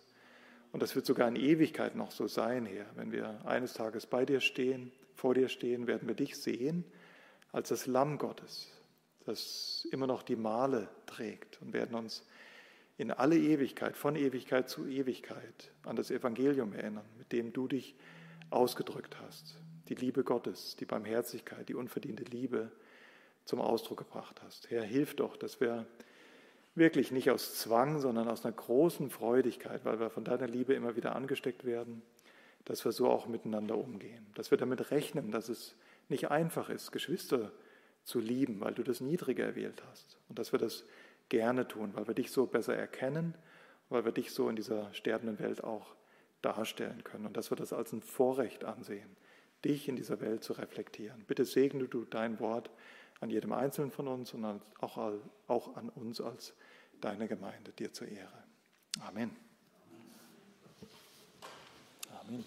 S1: Und das wird sogar in Ewigkeit noch so sein, Herr. Wenn wir eines Tages bei dir stehen, vor dir stehen, werden wir dich sehen als das Lamm Gottes, das immer noch die Male trägt und werden uns in alle Ewigkeit, von Ewigkeit zu Ewigkeit an das Evangelium erinnern, mit dem du dich ausgedrückt hast. Die Liebe Gottes, die Barmherzigkeit, die unverdiente Liebe zum Ausdruck gebracht hast. Herr, hilf doch, dass wir wirklich nicht aus Zwang, sondern aus einer großen Freudigkeit, weil wir von deiner Liebe immer wieder angesteckt werden, dass wir so auch miteinander umgehen. Dass wir damit rechnen, dass es nicht einfach ist, Geschwister zu lieben, weil du das Niedrige erwählt hast. Und dass wir das gerne tun, weil wir dich so besser erkennen, weil wir dich so in dieser sterbenden Welt auch darstellen können. Und dass wir das als ein Vorrecht ansehen, dich in dieser Welt zu reflektieren. Bitte segne du dein Wort an jedem Einzelnen von uns und auch, an uns als deine Gemeinde, dir zur Ehre. Amen. Amen.